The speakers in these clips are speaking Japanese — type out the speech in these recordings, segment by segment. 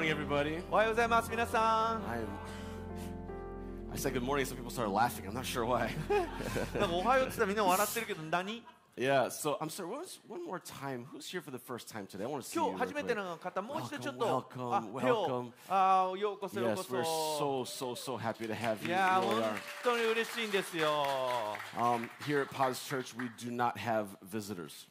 morning, everybody. おはようございます皆さん I'm. I said good morning, some people started laughing. I'm not sure why. なんかおはようって言ったらみんな笑ってるけど何 yeah, so I'm sorry. What was, one more time. Who's here for the first time today? I want to see 今 you. 日 real 初めて quick. の方もう一度ちょっ Welcome, と welcome, あ手を welcome. あようこそよう Yes, こそ we're so, so, so happy to have い you. やー You 本 really are. 当に嬉しいんですよ Um, here at Paz Church, we do not have visitors.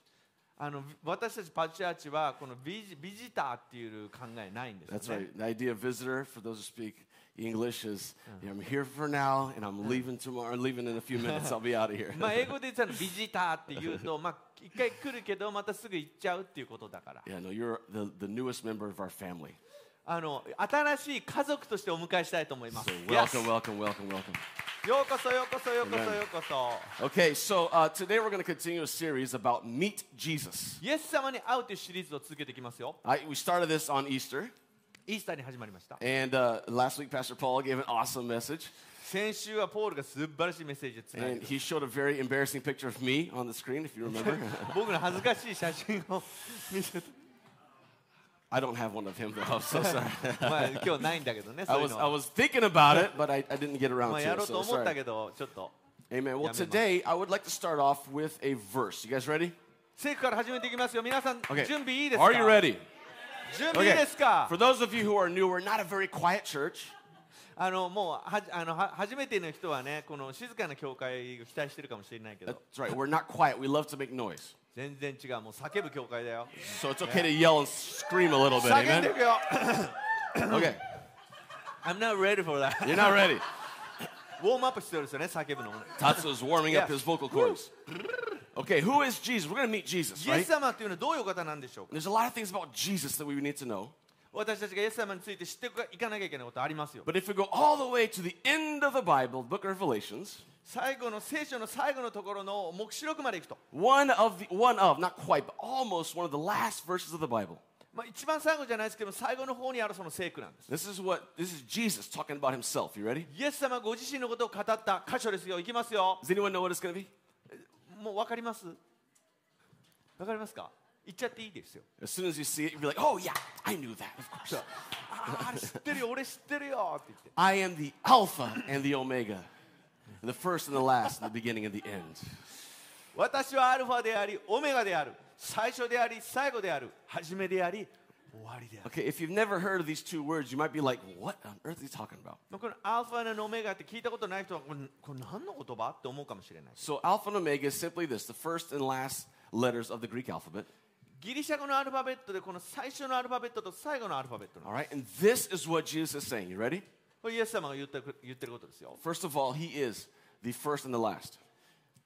あの私たちパッチャーチはこのビジビジターっていう考えないんです That's よ right. ね The idea of visitor, for those who speak English, is yeah, I'm here for now, and I'm leaving tomorrow. Leaving in a few minutes. I'll be out of here. まあ英語で言ったらビジターって言うとまあ一回来るけどまたすぐ行っちゃうっていうことだから yeah, no, you're the, the newest member of our family. あの新しい家族としてお迎えしたいと思います So welcome, welcome, welcome, welcome. ようこそようこそようこそ.ようこそ Okay, so uh, today we're going to continue a series about Meet Jesus. イエス様に会うというシリーズを続けていきますよ I, we started this on Easter, イースターに始まりました and uh, last week Pastor Paul gave an awesome message, 先週はポールが素晴らしいメッセージを伝え and he showed a very embarrassing picture of me on the screen, if you remember. 僕の恥ずかしい写真を見せて I don't have one of him though. I'm so sorry. まあ今日ないんだけどねそ I ういう was の I は was thinking about it, but I, I didn't get ま around あ to やろ it. うと So 思った sorry. けどちょっと Amen. Well, Yeah, man. today I would like to start off with a verse. You guys ready? 聖句から始めていきますよ皆さん Okay. 準備いいですか Are you ready? 準備いいですか For those of you who are new, we're not a very quiet church. あのもうはあのは初めての人はねこの静かな教会を期待してるかもしれないけど That's right. We're not quiet. We love to make noise. 全然違うもう叫ぶ教会だよ So it's okay to yell and scream a little bit. 叫んでい Amen. くよ Okay. I'm not ready for that You're not ready. ウォームアップ必要ですよね叫ぶのもね Tatsu's warming up Yeah. his vocal cords. Okay, who is Jesus? We're going to meet Jesus, イエ right? ス様っていうのはどういうお方なんでしょうか There's a lot of things about Jesus that we need to know. 私たちがイエス様について知っていかなきゃいけないことありますよ But if we go all the way to the end of the Bible, book of Revelations, 最後の聖書の最後のところの黙示録まで行くと、one of the one of, not quite, but almost one of the last verses of the Bible. まあ、一番最後じゃないですけど最後の方にあるその聖句なんです This is what this is Jesus talking about himself. You ready? イエス様ご自身のことを語った箇所ですよいきますよ Does anyone know what it's going to be? もう分かります分かりますか言っちゃっていいですよ As soon as you see it, you'll be like, "Oh yeah, I knew that. Of course." ああれ知ってるよ俺知ってるよって言って I am the Alpha and the Omega, the first and the last, and the beginning and the end. 私はアルファでありオメガである最初であり最後である初めであり終わりである Okay, if you've never heard of these two words, you might be like, "What on earth is he talking about?" このアルファのオメガって聞いたことない人はこれこれ何の言葉って思うかもしれない So Alpha and Omega is simply this: the first and last letters of the Greek alphabet. ギリシャ語のアルファベットでこの最初のアルファベットと最後のアルファベットなん All です right, and this is what Jesus is saying. You ready? これイエス様が言ってる言ってることですよ First of all, He is the first and the last.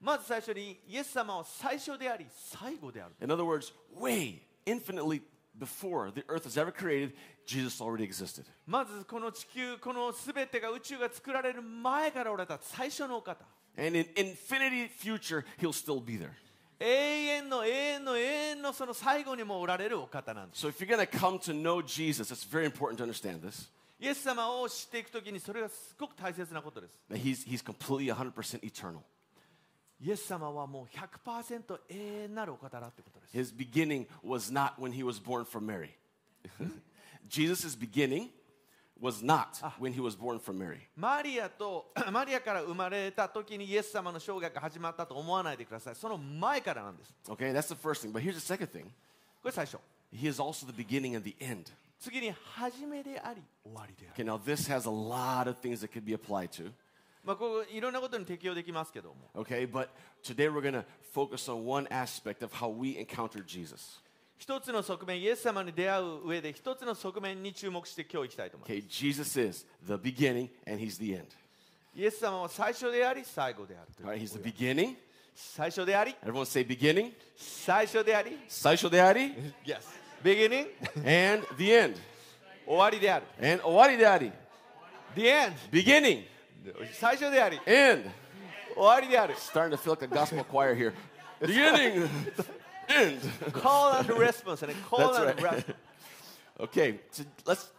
まず最初にイエス様は最初であり最後である In other words, way infinitely before the earth was ever created, Jesus already existed. まずこの地球この全てが宇宙が作られる前からおられた最初のお方 And in infinity future, He'll still be there. 永遠の永遠の永遠のその最後にもおられるお方なんです So if you're going to come to know Jesus, it's very important to understand this. イエス様を知っていくときにそれがすごく大切なことです That he's, he's completely 100% eternal. イエス様はもう100%永遠なるお方だってことです His beginning was not when he was born from Mary. Jesus' beginning was not when he was born from Mary. マリアとマリアから生まれた時にイエス様の生涯が始まったと思わないでくださいその前からなんです Okay, that's the first thing. But here's the second thing これ最初 He is also the beginning and the end. 次に初めであり終わりである Okay, now this has a lot of things that could be applied to. まあこういろんなことに適用できますけども Okay, but today we're going to focus on one aspect of how we encounter Jesus. 一つの側面イエス様に出会う上で一つの側面に注目して今日行きたいと思います Okay, Jesus is the beginning and he's the end. イエス様は最初であり最後であるという All right, he's the beginning. 最初であり Everyone say beginning, 最初であり saisho de ari, Yes beginning and the end. 終わりである And owari de ari. The end Beginning, 最初であり end. 終わりである Starting to feel like a gospel choir here. Beginning, end. Call and response ね Call That's and right. response Okay, so let's,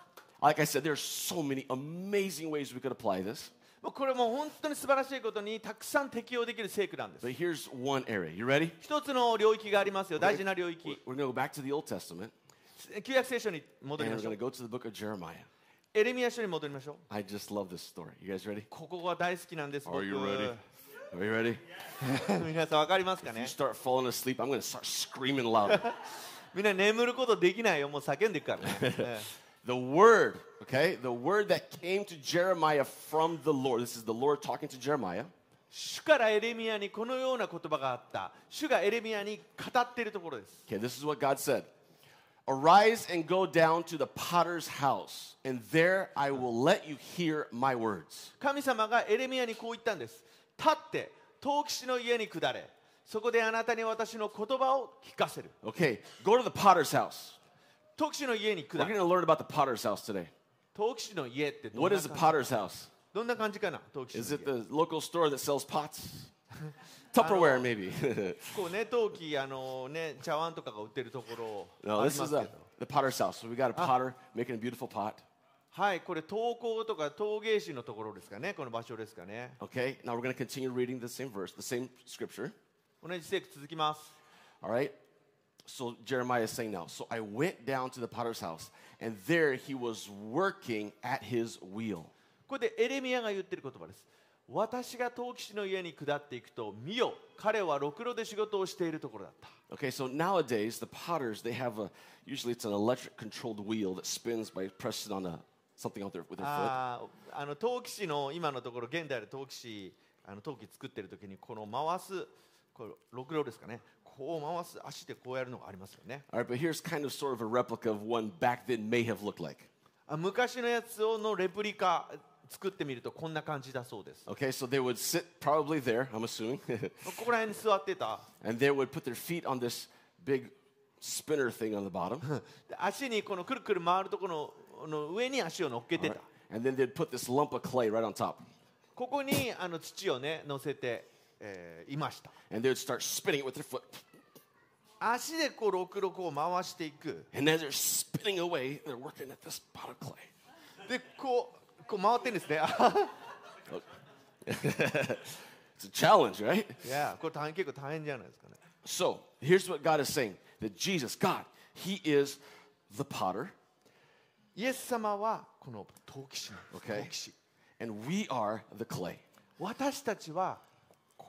like I said, there's so many amazing ways we could apply this. これもう本当に素晴らしいことにたくさん適用できる聖句なんです But here's one area. You ready? 一つの領域がありますよ大事な領域 We're going to go back to the Old Testament. 旧約聖書に戻 and り we're ましょ going う to go to the book of Jeremiah. エレミヤ書に戻りましょう I just love this story. You guys ready? ここが大好きなんです Are you ready? Are you ready? 僕皆さんわかりますか If you ね start falling asleep, I'm going to start screaming loud. みんな眠ることできないよもう叫んでいくからねえ the word, okay? The word that came to Jeremiah from the Lord. This is the Lord talking to Jeremiah. 主からエレミヤにこのような言葉があった主がエレミヤに語っているところです Okay, this is what God said. Arise and go down to the potter's house, and there I will let you hear my words. 神様がエレミヤにこう言ったんです立って陶器師の家に下れそこであなたに私の言葉を聞かせる Okay, go to the potter's house. 陶器師の家に We're 下 going れ to learn about the potter's house today. 陶器師の家ってどん What な is 感 the じ potter's house? どんな感じかな陶器師 Is の it 家 the local store that sells pots? Tupperware, maybe. こうね陶器あのね茶碗とかが売ってるところ no, あり this ま is すけ a, ど the potter's house. So we got a potter making a beautiful pot. はいこれ陶工とか陶芸師のところですかねこの場所ですかね Okay, now we're going to continue reading the same verse, the same scripture. 同じ聖句続きます All right. So Jeremiah is saying now, so I went down to the potter's house, and there he was working at his wheel. これでエレミヤが言ってる言葉です私が陶器師の家に下っていくと見よ彼はろくろで仕事をしているところだった Okay, so nowadays the potters they have a usually it's an electric controlled wheel that spins by pressing on a something out there with their foot. あーあの陶器師の今のところ現代で陶器師あの陶器作ってる時にこの回すこれろくろですかねこう回す足でこうやるのがありますよね All right, but here's kind of sort of a replica of one back then may have looked like. あ昔のやつをのレプリカ作ってみるとこんな感じだそうです Okay, so they would sit probably there, I'm assuming, ここら辺に座ってた and they would put their feet on this big spinner thing on the bottom, で足にこのくるくる回るところのの上に足を乗っけてた and then they'd put this lump of clay right on top, ここにあの土をね乗せて、えーいました and they would start spinning it with their foot. 足でこうろくろこう回していく And as they're spinning away, they're working at this pot of clay. でこうこう回ってんですねい It's a challenge, right? やこれ大変結構大変じゃないですかね So here's what God is saying that Jesus, God, He is the potter, イエス様はこの陶器師なんです Okay. 陶器師 and we are the clay. 私たちは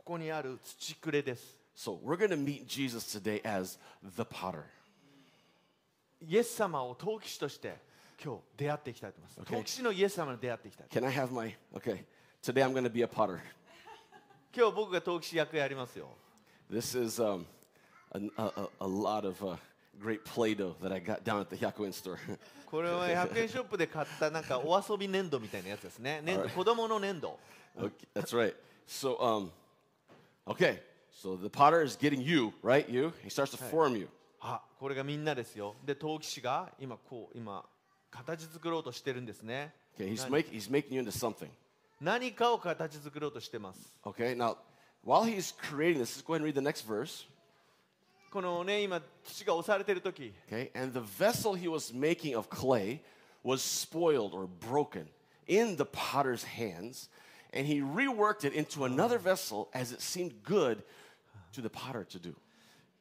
ここにある土くれです So we're going to meet Jesus today as the potter. イエス様を陶器師として今日出会っていきたいと思います、Okay. 陶器師のイエス様に出会っていきたい Can I have my, okay, today I'm going to be a potter. 今日僕が陶器師役やりますよ This is um, a, a, a- lot of uh, great Play Doh that I got down at the Hyakuen store. これは100円ショップで買ったなんかお遊び粘土みたいなやつですね粘土.子供の粘土 okay, that's right. So, um, okay, so the potter is getting you, right? You. He starts to form you. あこれがみんなですよで陶器師が今こう今形作ろうとしてるんですね Okay, he's, 何 make, he's making you into something. 何かを形作ろうとしてます Okay, now while he's creating this, let's go ahead and read the next verse. このね今土が押されてる時 Okay, and the vessel he was making of clay was spoiled or broken in the potter's hands, And he reworked it into another vessel as it seemed good to the potter to do.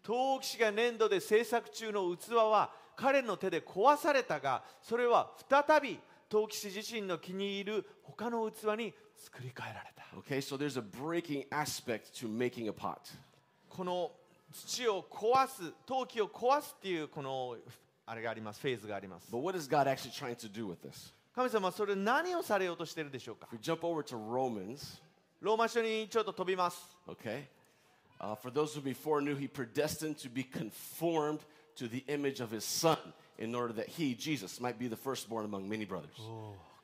陶器師が粘土で制作中の器は彼の手で壊されたがそれは再び陶器師自身の気に入る他の器に作り変えられた Okay, so there's a breaking aspect to making a pot. この土を壊す陶器を壊すっていうこのあれがありますフェーズがあります But what is God actually trying to do with this? 神様はそれ何をされようとしてるでしょうか If we jump over to Romans, ローマ書にちょっと飛びます okay, uh, for those who before knew, he predestined to be conformed to the image of his son in order that he, Jesus, might be the firstborn among many brothers.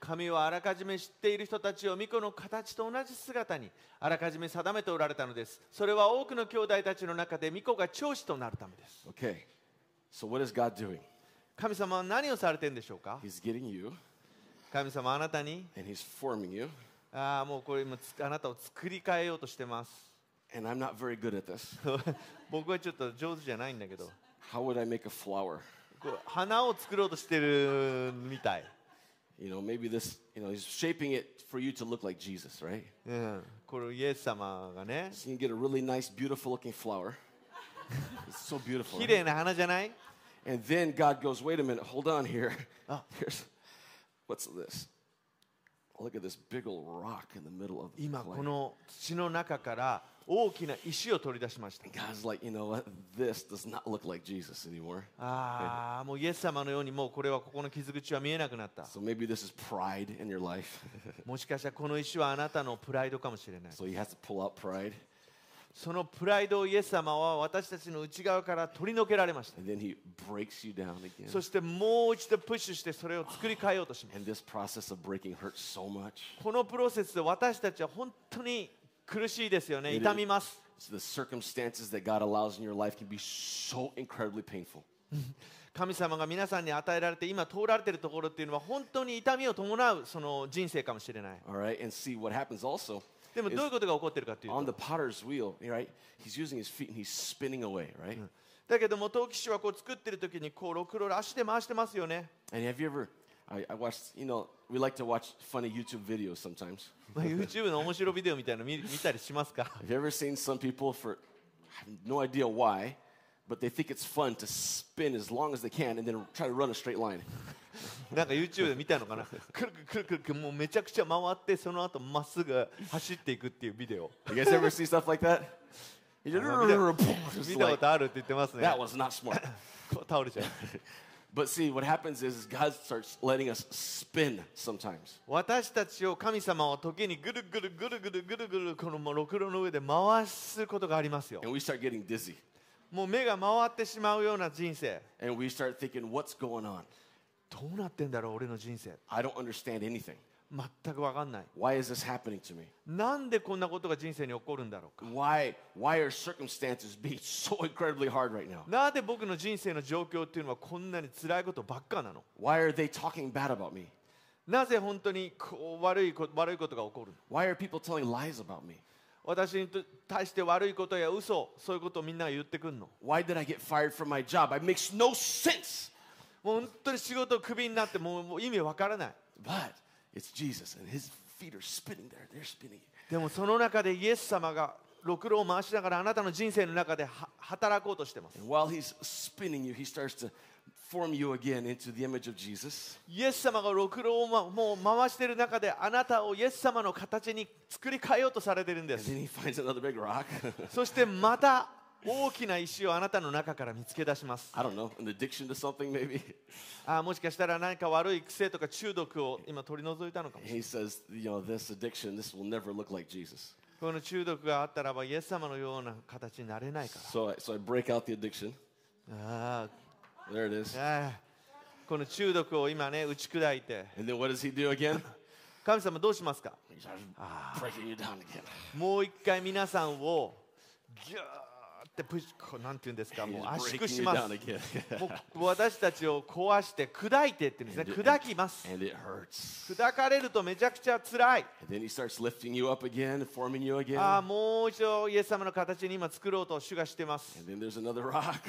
神はあらかじめ知っている人たちを巫女の形と同じ姿にあらかじめ定めておられたのですそれは多くの兄弟たちの中で巫女が長子となるためです Okay, so what is God doing? 神様は何をされてるんでしょうか He's getting you 神様あなたに and he's forming you. ああもうこれ今つあなたを作り変えようとしてます And I'm not very good at this. 僕はちょっと上手じゃないんだけど How would I make a flower? こう花を作ろうとしてるみたい、 You know, maybe this, you know, he's shaping it for you to look like Jesus, right? うん、これイエス様がね So you can get a really nice, beautiful looking flower. It's so beautiful. 綺 right? 麗な花じゃない And then God goes, wait a minute, hold on here. Ah. Here's what's this? Look at this big old rock in the middle of the 今.この土の中から大きな石を取り出しました God's like, you know what? This does not look like Jesus anymore. ああもうイエス様のようにもうこれはここの傷口は見えなくなった So maybe this is pride in your life. もしかしたらこの石はあなたのプライドかもしれない so he has to pull out pride. そのプライドをイエス様は私たちの内側から取り除けられました。そしてもう一度プッシュしてそれを作り変えようとします。このプロセスで私たちは本当に苦しいですよね。痛みます。The circumstances that God allows in your life can be so incredibly painful. 神様が皆さんに与えられて今通られているところっていうのは本当に痛みを伴うその人生かもしれない。All right. And see what. でも is どういうことが起こっているかという on と the potter's wheel, right? He's using his feet and he's spinning away, right? だけども陶器師はこう作ってる時にこうろくろ足で回してますよね And have you ever? I, I watched. You know, we like to watch funny YouTube videos sometimes. まあ YouTube の面白ビデオみたいなの見見たりしますか Have you ever seen some people for I have no idea why, but they think it's fun to spin as long as they can and then try to run a straight line. なんか YouTube で見たのかなくるくるくるくるもうめちゃくちゃ回ってその後まっすぐ走っていくっていうビデオ You guys ever see stuff like that? You just, 見たこ like, とあるって言ってますね that was not smart. こう倒れちゃう But see, what happens is, is God starts letting us spin sometimes. 私たちを神様は時にぐるぐるぐるぐるぐるぐるこのもうろくろの上で回すことがありますよ And we start getting dizzy. もう目が回ってしまうような人生 And we start thinking, what's going on? どうなってんだろう俺の人生 I don't understand anything. 全く分かんない Why is this happening to me? なんでこんなことが人生に起こるんだろうか Why, why are circumstances being so incredibly hard right now? なぜ僕の人生の状況っていうのはこんなに辛いことばっかなの Why are they talking bad about me? なぜ本当にこう悪いこ悪いことが起こるの Why are people telling lies about me? 私に対して悪いことや嘘そういうことをみんなが言ってくるの Why did I get fired from my job? It makes no sense. もう本当に仕事をクビになってもうもう意味わからない But it's Jesus, and his feet are spinning there. They're spinning. でもその中でイエス様がろくろを回しながらあなたの人生の中では働こうとしてます And while he's spinning you, he starts to form you again into the image of Jesus. イエス様がろくろをまもう回している中であなたをイエス様の形に作り変えようとされているんで And す then he finds another big rock. そしてまた大きな石をあなたの中から見つけ出します I don't know, an addiction to something maybe. あーもしかしたら何か悪い癖とか中毒を今取り除いたのかもしれない He says, you know, this addiction, this will never look like Jesus. この中毒があったらばイエス様のような形になれないか So I, so I break out the addiction. らあ There it is. ーあーこの中毒を今ね打ち砕いて And then what does he do again? 神様どうしますか He starts breaking you down again. もう一回皆さんをギューってプッシュこうなんて言うんですか He's もう圧縮 breaking し you ます down again. もう私たちを壊して砕いてって言うんですね砕きます and it hurts. 砕かれるとめちゃくちゃ辛い And then he starts lifting you up again, forming you again. ああもう一度イエス様の形に今作ろうと主がしてます and then there's another rock.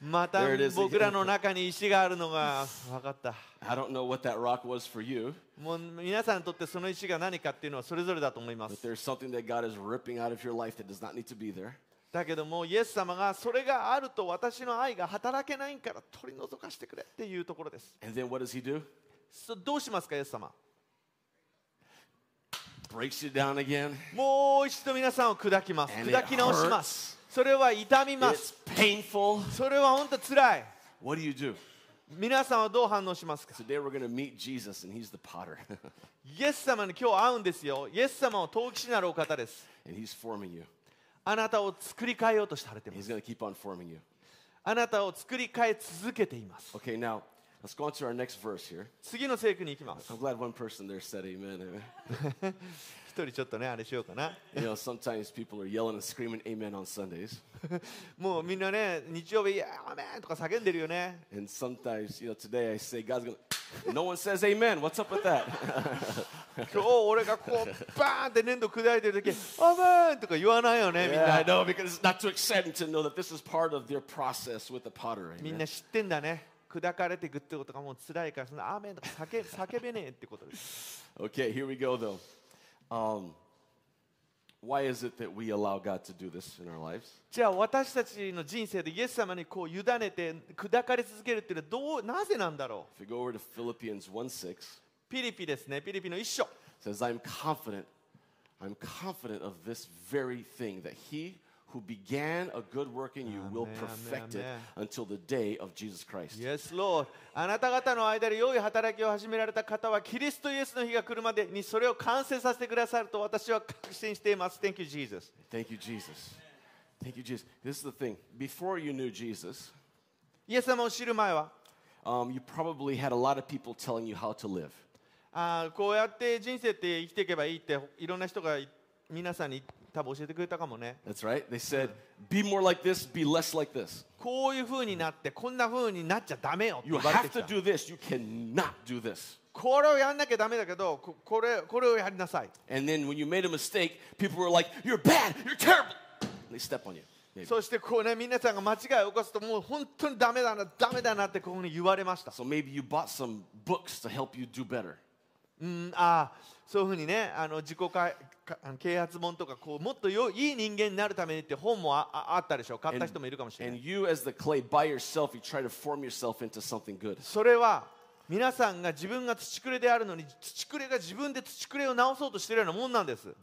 また僕らの中に石があるのが 分かった。もう皆さんにとってその石が何かっていうのはそれぞれだと思います。だけども、イエス様がそれがあると私の愛が働けないから取り除かしてくれっていうところです。どうしますか、イエス様もう一度皆さんを砕きます。砕き直します。それは痛みます It's painful. それは本当辛い What do you do? 皆さんはどう反応しますか Today we're going to meet Jesus, and he's the potter, イエス様に今日会うんですよイエス様は陶器師なるお方です and he's forming you. あなたを作り変えようとされていま He's す going to keep on forming you. あなたを作り変え続けています Okay, now let's go on to our next verse here. 次の聖句に行きます I'm glad one person there said amen. amen. 一人ちょっとねあれしようかな You know, sometimes people are yelling and screaming amen on Sundays. もうみんなね日曜日「いやアーメン!」とか叫んでるよね And sometimes, you know, today I say God's going to, no one says amen. What's up with that? 今日俺がこうバーンって粘土砕いてる時「アーメン!」とか言わないよねみん yeah, な know, because it's not too exciting to know that this is part of their process with the potter. みん Amen. な知ってんだね砕かれていくってことがもう辛いからそのアーメンとか叫叫べねえってことです Okay, here we go though. Um, why is it that we allow God to do this in our lives? じゃあ私たちの人生でイエス様にこう委ねて砕かれ続けるっていうのはどうなぜなんだろ If we go over to Philippians 1 6, うピリピですねピリピの一章 it says, I'm confident, I'm confident of this very thing, that he who began a good work in you will perfect it until the day of Jesus Christ. Yes, Lord あなた方の間で良い働きを始められた方はキリストイエスの日が来るまでにそれを完成させてくださると私は確信しています Thank you Jesus Thank you, Jesus. Thank you, Jesus. This is the thing. Before you knew Jesus, イエス様を知る前は um, you probably had a lot of people telling you how to live. あーこうやって人生って生きていけばいいっていろんな人が皆さんに多分教えてくれたかもね That's right. They said, be more like this, be less like this. こういう風になってこんな風になっちゃダメよって You 言われ have てき to た do this, you cannot do this. これをやんなきゃダメだけどここれこれをやりなさい And then when you made a mistake, people were like, you're bad, you're terrible. They step on you. maybe. そしてこうね皆さんが間違いを起こすともう本当にダメだなダメだなってこういうふうに言われました So maybe you bought some books to help you do better. うんああそういうふうにねあの自己啓発本とかこうもっとよいい人間になるためにって本もあああったでしょう買った人もいるかもしれない yourself. それは皆さんが自分が土くれであるのに土くれが自分で土くれを直そうとしているようなもんなんです.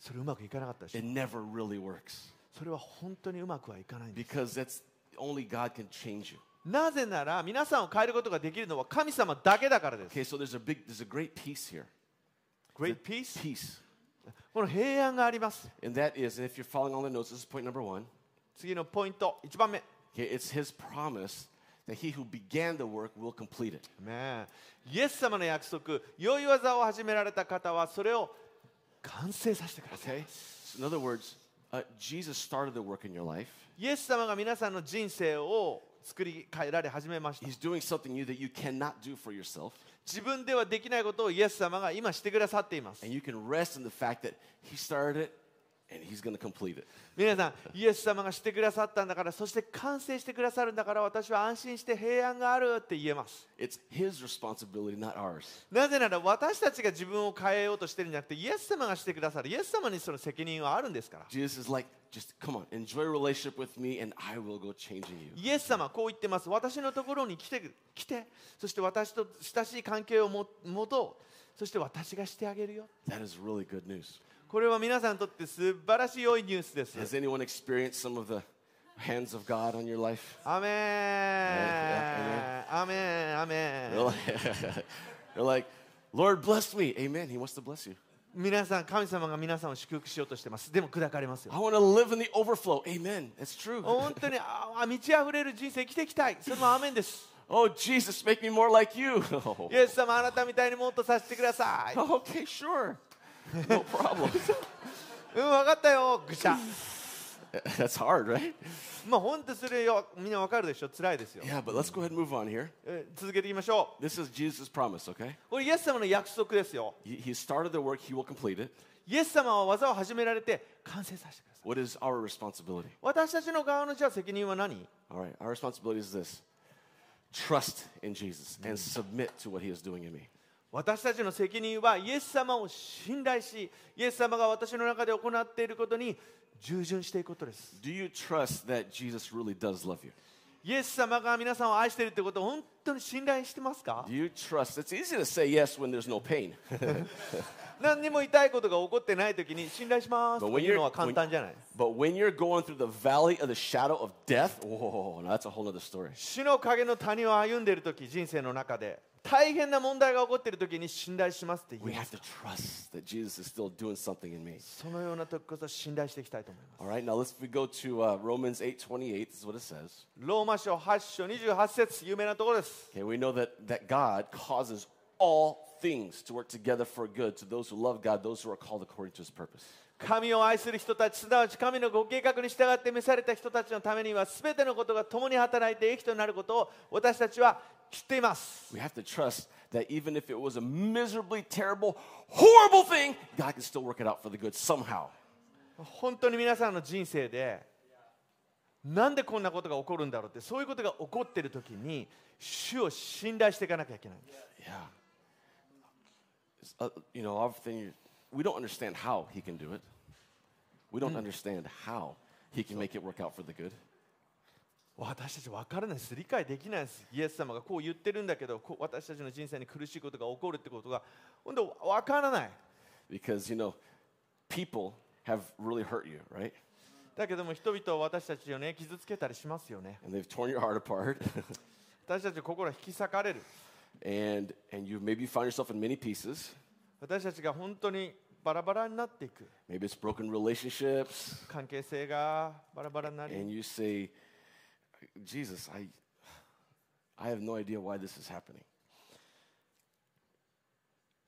それうまくいかなかったでしょ really. それは本当にうまくはいかないんです Because that's only God can change you. なぜなら皆さんを変えることができるのは神様だけだからです Okay, so there's a big, there's a great peace here. Great peace Peace. この平安があります And that is, and if you're following all the notes, this is point number one. 次のポイント1番目 Okay, it's his promise that he who began the work will complete it. イエス様の約束良い技を始められた方はそれを完成させてください Okay? So in other words, uh, Jesus started the work in your life. イエス様が皆さんの人生を作り変えられ始めました自分ではできないことをイエス様が今してくださっています。And he's going to complete it. 皆さんイエス様がしてくださったんだからそして完成してくださるんだから私は安心して平安があるって言えます It's his responsibility, not ours. なぜなら私たちが自分を変えようとしてるんじゃなくてイエス様がしてくださるイエス様にその責任はあるんですから Jesus is like, just come on, enjoy a relationship with me and I will go changing you. イエス様はこう言ってます私のところに来て来てそして私と親しい関係をも持とうそして私がしてあげるよ That is really good news. これは皆さんにとって素晴らしい良いニュースです Has anyone experienced some of the hands of God on your life? アメねンアメンアメン Really? They're like, Lord bless me. Amen. He wants to bless you. 皆さん神様が皆さんを祝福しようとしてますでも砕かれますよ I want to live in the overflow. Amen. That's true. 本当にああ満ち溢れる人生生きていきたいそれもアーメンです Oh, Jesus, make me more like you. イエス様あなたみたいにもっとさせてください okay, sure. No problem. うん分かったよぐしゃ That's hard, right? まあ本当それよみんな分かるでしょ辛いですよ Yeah, but let's go ahead and move on here. え続けていきましょう This is Jesus' promise, okay? これイエス様の約束ですよ He, he started the work, he will complete it. イエス様は技を始められて完成させてください What is our responsibility? 私たちの側のじゃあ責任は何 All right, our responsibility is this trust in Jesus and submit to what he is doing in me. 私たちの責任はイエス様を信頼しイエス様が私の中で行っていることに従順していくことです Do you trust that Jesus really does love you? イエス様が皆さんを愛しているということを本当に信頼してますか Do you trust? It's easy to say yes when there's no pain. 何にも痛いことが起こってない時に信頼しますというのは簡単じゃない but when you're going through the valley of the shadow of death, now that's a whole other story. 死の影の谷を歩んでいる時人生の中で大変な問題が起こっている時に信頼しますって言います.そのような時こそ信頼していきたいと思います All right, now let's we go to uh, Romans 8:28. This is what it says. ローマ書8章28節有名なところです Okay, we know that that God causes all things to work together for good to those who love God, those who are called according to His purpose. 神を愛する人たちすなわち神のご計画に従って召された人たちのためには全てのことが共に働いて益となることを私たちは知っています We have to trust that even if it was a miserably terrible, horrible thing, God can still work it out for the good somehow. 本当に皆さんの人生でなんでこんなことが起こるんだろうってそういうことが起こっている時に主を信頼していかなきゃいけないんです Yeah. It's, uh, you know, often you, we don't understand how he can do it. We don't understand how he can make it work out for the good. 私たち分からないです理解できないですイエス様がこう言ってるんだけどこう私たちの人生に苦しいことが起こるってことが本当分からない Because, you know, people have really hurt you, right? だけども人々は私たちをね傷つけたりしますよね And they've torn your heart apart. 私たちの心は引き裂かれる and and you maybe found yourself in many pieces. 私たちが本当にバラバラになっていく Maybe it's broken relationships. 関係性がバラバラになり And you say, Jesus, I I have no idea why this is happening.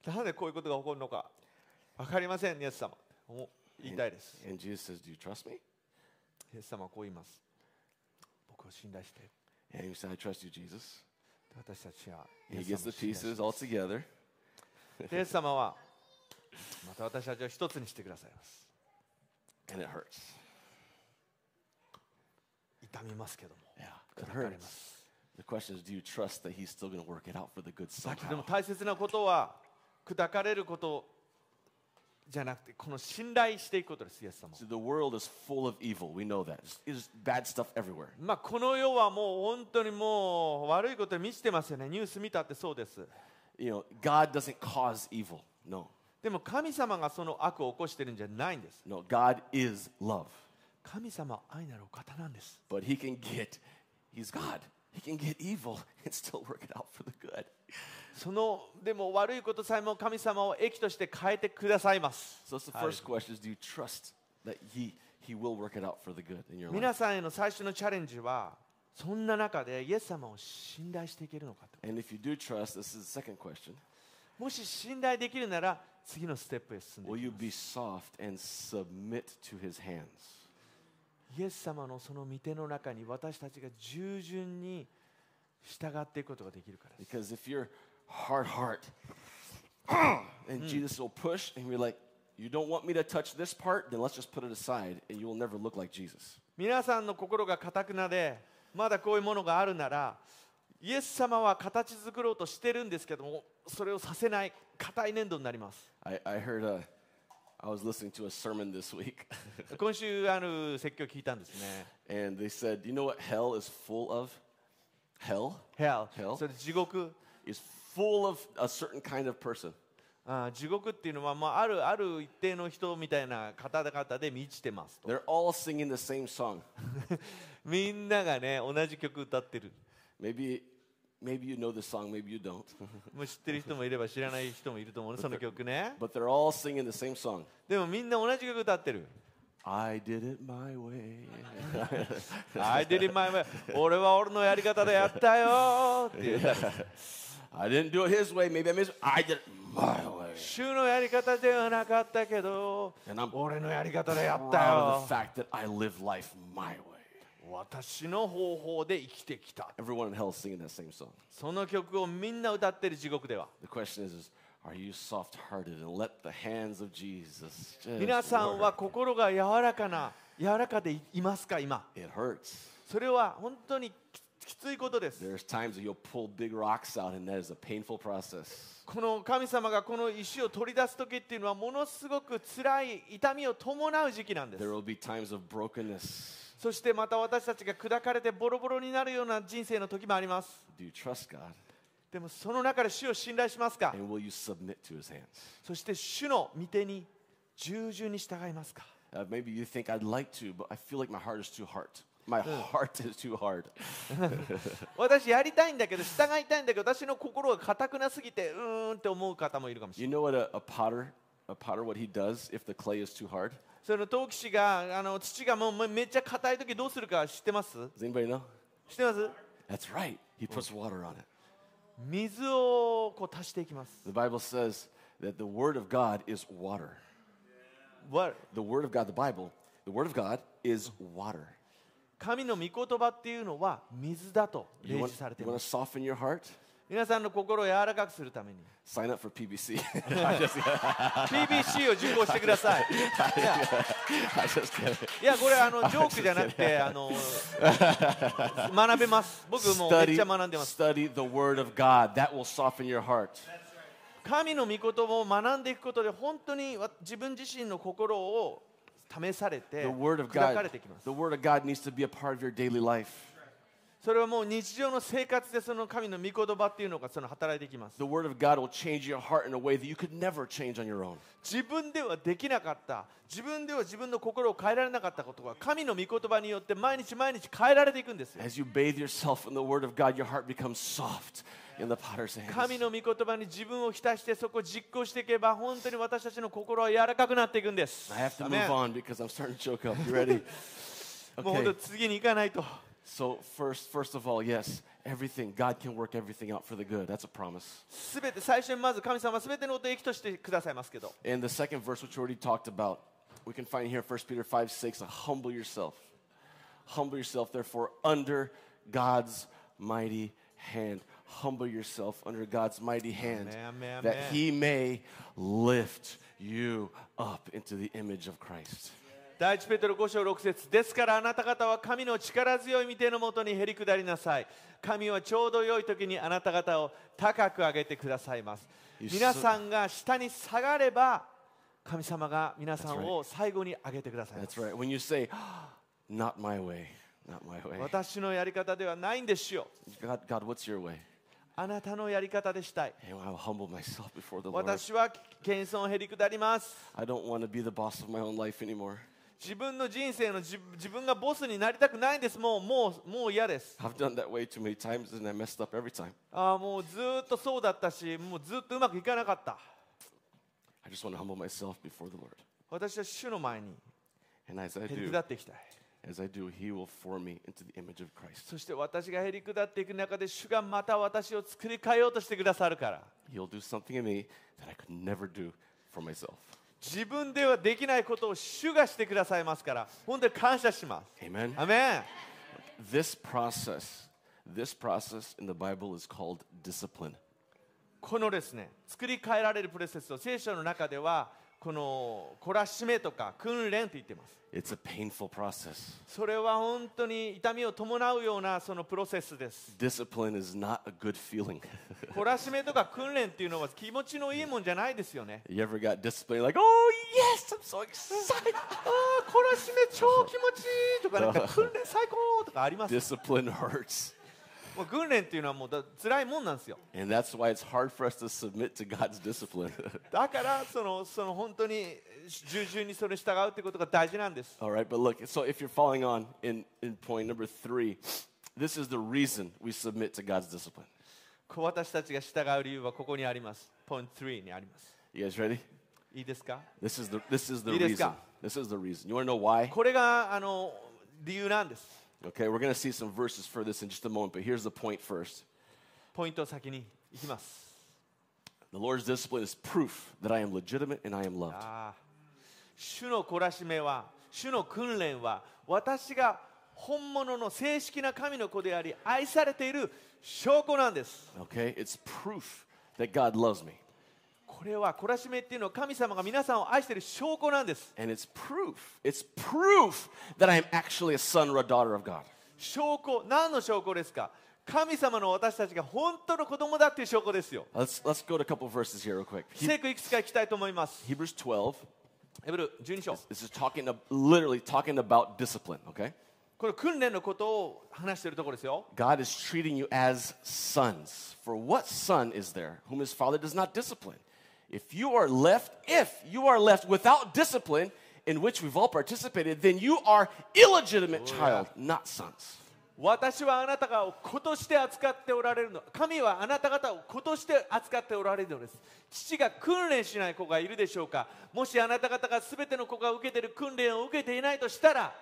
なんでこういうことが起こるのか分かりませんイエス様お言いたいです And Jesus says, Do you trust me? イエス様はこう言います僕を信頼して And you say, I trust you, Jesus. 私たちは he gets 様 the pieces all together. イエス様はまた私たちを一つにしてくださいます And it hurts. 痛みますけども Yeah, it 砕かれま hurts. す The question is, do you trust that he's still going to work it out for the good だけども somehow? 大切なことは砕かれることじゃなくてこの信頼していくことですイエス様 See, the world is full of evil. We know that. It's bad stuff everywhere. まあこの世はもう本当にもう悪いことに満ちてますよねニュース見たってそうです You know, God doesn't cause evil. No. でも神様がその悪を起こしてるんじゃないんです No, God is love. 神様は愛なるお方なんです But he can get, he's God. He can get evil and still work it out for the good. そのでも悪いことさえも神様を益として変えてくださいます So that's the first question is do you trust that he, he will work it out for the good in your life? 皆さんへの最初のチャレンジはそんな中でイエス様を信頼していけるのかと And if you do trust, this is the second question. もし信頼できるなら次のステップへ進んで Will い you きま be soft and submit to his hands? すイエス様のその御手の中に私たちが従順に従っていくことができるからです Because if you're hard heart and Jesus will push and you're like, you don't want me to touch this part, then let's just put it aside and you will never look like Jesus. 皆さんの心がかたくなでまだこういうものがあるならイエス様は形作ろうとしてるんですけどもそれをさせない硬い粘土になります I, I heard a, I was listening to a sermon this week 今週ある説教を聞いたんですね and they said, you know what hell is full of? Hell Hell Hell それ地獄 is full of a certain kind of person. あー地獄っていうのは、まあ、あるある一定の人みたいな方々で満ちてますと They're all singing the same song. みんながね同じ曲歌ってる Maybe, maybe you know the song, maybe you don't. もう知ってる人もいれば知らない人もいると思うねその曲ね but they're all singing the same song. でもみんな同じ曲歌ってる I did it my way. I did it my way 俺は俺のやり方でやったよって言ったり I didn't do it his way. Maybe I missed. I did it my way. 主のやり方ではなかったけど俺のやり方でやった proud よ of the fact that I live life my way. 私の方法で生きてきた Everyone in hell singing that same song. その曲をみんな歌ってる地獄では The question is, is are you soft-hearted and let the hands of Jesus 皆さんは?心が柔らかな柔らかでいますか今 It hurts. それは本当にきついことです。この神様がこの石を取り出す時っていうのはものすごくつらい痛みを伴う時期なんです。そしてまた私たちが砕かれてボロボロになるような人生の時もあります。でもその中で死を信頼しますか？そして主の御手に従順に従いますか、My heart is too hard. 私やりたいんだけど従いたいんだけど私の心が硬くなすぎてうーんって思う方もいるかもしれ You ない know what a, a potter, a potter, what he does if the clay is too hard? その陶器師があの土がもうめっちゃ硬い時どうするか知ってます Does anybody know? 知ってます That's right. He puts water on it. 水をこう足していきます The Bible says that the word of God is water. わ The word of God, the Bible, the word of God is water. 神の御言葉っていうのは水だと例示されています?皆さんの心を柔らかくするために。Sign up for PBC. PBC を受講してください。いやこれあの ジョークじゃなくてあの学べます。僕もめっちゃ学んでます。study the word of God. That will soften your heart. 神の御言葉を学んでいくことで本当にわ自分自身の心を 試されて The Word of 砕か God, れていきます the Word of God needs to be a part of your daily life. それはもう日常の生活でその神の御言葉っていうのがその働いてきます。自分ではできなかった、自分では自分の心を変えられなかったことが神の御言葉によって毎日毎日変えられていくんです。As you bathe yourself in the word of God, your heart becomes soft. 神の御言葉に自分を浸してそこを実行していけば本当に私たちの心は柔らかくなっていくんです。I have もう本当次に行かないと。So first, first of all, yes, everything. God can work everything out for the good. That's a promise. すべて最初にまず神様はすべてのことを益としてくださいますけど And the second verse, which we already talked about, we can find here 1 Peter 5 6, humble yourself. Humble yourself, therefore, under God's mighty hand. Humble yourself under God's mighty hand Amen, amen, that amen. He may lift you up into the image of Christ. 第一ペテロ5章6節ですからあなた方は神の力強い御手のもとにへりだりなさい神はちょうど良い時にあなた方を高く上げてくださいます皆さんが下に下がれば神様が皆さんを最後に上げてください That's right when you say not my way not my way 私のやり方ではないんですよ God, God what's your way? あなたのやり方でしたい。私は謙遜減りだります。I don't want to be the boss of my own life anymore. 自分の人生の自自分がボスになりたくないんですもうもうもう嫌です I've done that way too many times and I messed up every time. ああもうずーっとそうだったしもうずっとうまくいかなかった I just want to humble myself before the Lord. 私は主の前に And as I do, 下っていきたい as I do, He will form me into the image of Christ. そして私がへり下っていく中で主がまた私を作り変えようとしてくださるから He'll do something in me that I could never do for myself. 自分ではできないことを主がしてくださいますから本当に感謝します Amen. アメン This process, this process in the Bible is called discipline. このですね作り変えられるプロセスを聖書の中ではこの懲らしめとか訓練と言っています It's a painful process. それは本当に痛みを伴うようなそのプロセスです Discipline is not a good feeling. 懲らしめとか訓練っていうのは気持ちのいいもんじゃないですよね you ever got disciplined like, oh yes, I'm so excited. ああ懲らしめ超気持ちいいとかなんか訓練最高とかあります Discipline hurts. 訓練っていうのはもうつらいもんなんですよ。だからその、その本当に従順にそれ従うってことが大事なんです。私たちが従う理由はここにあります。ポイント3にあります。いいですか？いいですか？これがあの理由なんです。Okay, we're going to see some verses for this in just a moment, but here's the point first. ポイントを先にいきます The Lord's discipline is proof that I am legitimate and I am loved. ああ主の懲らしめは主の訓練は私が本物の正式な神の子であり愛されている証拠なんです Okay? It's proof that God loves me. これは懲らしめっていうのは神様が皆さんを愛している証拠なんです And it's proof. It's proof that I am actually a son or a daughter of God. 証拠何の証拠ですか神様の私たちが本当の子供だっていう証拠ですよ Let's, let's go to a couple verses here, real quick. 聖句いくつかいきたいと思います Hebrews 12. ヘブル12章 This is talking, literally talking about discipline, okay? この訓練のことを話しているところですよ God is treating you as sons. For what son is there whom his father does not discipline? If you are left, if you are left without discipline, in which we've all participated, then you are illegitimate child, not sons. 私はあなた方を子として扱っておられるの神はあなた方を子として扱っておられるのです父が訓練しない子がいるでしょうかもしあなた方が全ての子が受けている訓練を受けていないとしたら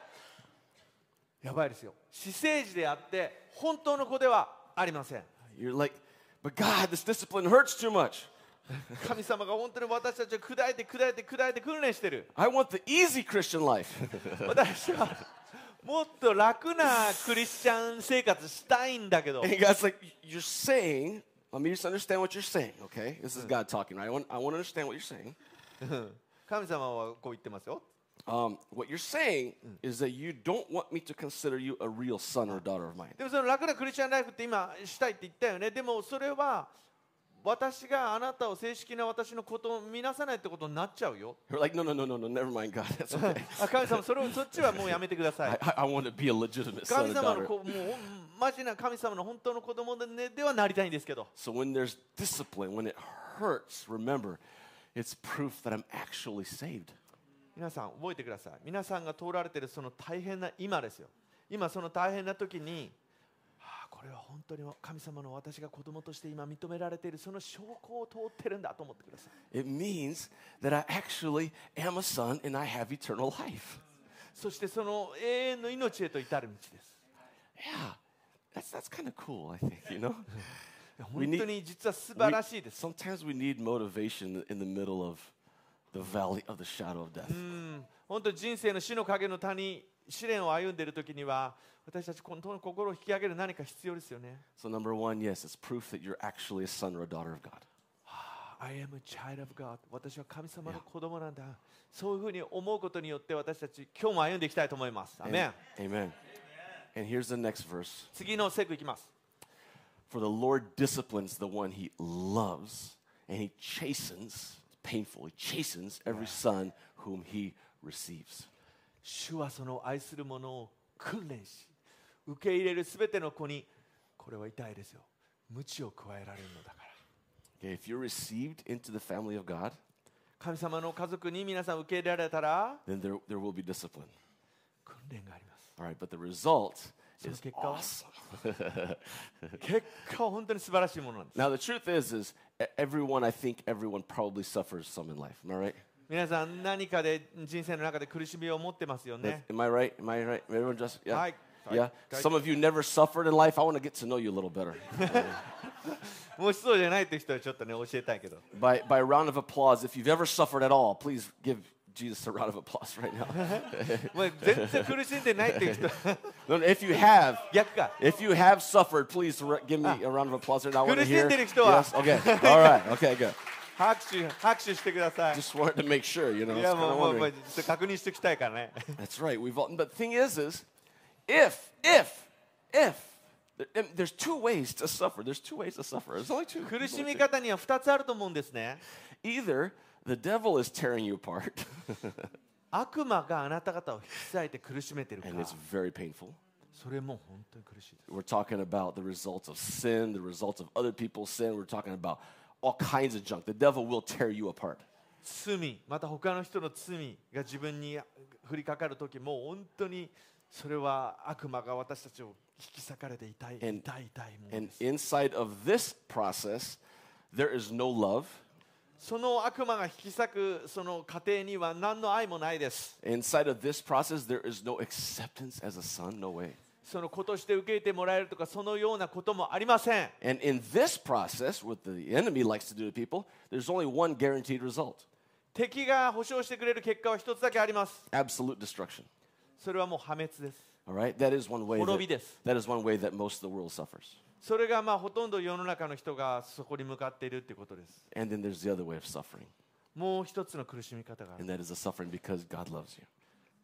やばいですよ私生児であって本当の子ではありません You're like, but God, this discipline hurts too much. 神様が本当に私たちを砕いて砕いて砕いて訓練してる I want the easy Christian life. 私はもっと楽なクリスチャン生活したいんだけど and God's like, you're saying, let me just understand what you're saying, okay? This is God talking, right? I want, I want to understand what you're saying. 神様はこう言ってますよ Um, what you're saying is that you don't want me to consider you a real son or daughter of mine. でもその楽なクリスチャンライフって今したいって言ったよねでもそれは私があなたを正式な私のことを見なさないってことになっちゃうよ We're like, no, no, no, no, no, never mind, God. That's okay. あ神様それをそっちはもうやめてください I, I want to be a legitimate son 神 and 様の daughter. こもうマジな神様の本当の子供で,、ね、ではなりたいんですけど So when there's discipline, when it hurts, remember, it's proof that I'm actually saved. 皆さん覚えてください皆さんが通られているその大変な今ですよ今その大変な時に、はあ、これは本当に神様の私が子供として今認められているその証拠を通ってるんだと思ってください It means that I actually am a son and I have eternal life. そしてその永遠の命へと至る道です Yeah, that's, that's kind of cool, I think, you know? 本当に実は素晴らしいです。Sometimes we need motivation in the middle of the valley of the shadow of death. うん本当に人生の死の影の谷、試練を歩んでいる時には、私たち本当に心を引き上げる何か必要ですよね。 So, number one, yes, it's proof that you're actually a son or a daughter of God. I am a child of God. 私は神様の子供なんだ。そういうふうに思うことによって私たち今日も歩んでいきたいと思います。アメン And- Amen. And here's the next verse 次のセクいきます。 For the Lord disciplines the one he loves, and he chastens, painful, he chastens every son whom he receives. 主はその愛する者を訓練し、受け入れるすべての子に、これは痛いですよ。鞭を加えられるのだから。Okay, if you're received into the family of God, 神様の家族に皆さん受け入れられたら then there, there will be discipline. 訓練があります。All right, but the result So is the kick-off? awesome. 結果は本当に素晴らしいものなんです。now, the truth is, is e- everyone, I think everyone probably suffers some in life. Am I right? 皆さん何かで人生の中で苦しみを持ってますよ That's- ね。 Am I right? Am I right? Everyone just yeah. Hi. Yeah. Hi. Some of you never suffered in life. I want to get to know you a little better. もしそうじゃないって人はちょっとね教えたいけど。 by by a round of applause, if you've ever suffered at all, please give Jesus a round of applause right now. もう全然苦しんでないって人 no, no, if you have, 逆か。 if you have suffered, please re- give me a round of applause right now. I want to hear. 苦しんでる人は。 Yes. Okay. All right. Okay. Good. 拍手拍手してください。 Just wanted to make sure. You know. い I や was も kinda うもうもう wondering. ちょっと確認しておきたいからね。 That's right. We've all. But the thing is, is if if if there- and there's two ways to suffer. There's two ways to suffer. There's only two. 苦 There's し only み two. 方には2つあると思うんですね。 Either the devil is tearing you apart, 悪魔があなた方を引き裂いて苦しめてるか and it's very painful. それも本当に苦しいです。 We're talking about the results of sin, the results of other people's sin. We're talking about all kinds of junk. The devil will tear you apart. 罪また他の人の罪が自分に降りかかる時もう本当にそれは悪魔が私たちを引き裂かれて痛い And- 痛い痛いもの And です inside of this process, there is no love. その悪魔が引き裂くその過程には何の愛もないです Inside of this process, there is no acceptance as a son. No way. その子として受け入れてもらえるとかそのようなこともありません And in this process, what the enemy likes to do to people, there's only one guaranteed result 敵が保証してくれる結果は一つだけあります absolute destruction. それはもう破滅です All right? That is one way. 滅び That, です。that is one way that most of the world suffers. それがまあほとんど世の中の人がそこに向かっているということです And then there's the other way of suffering. もう一つの苦しみ方がある And that is the suffering because God loves you.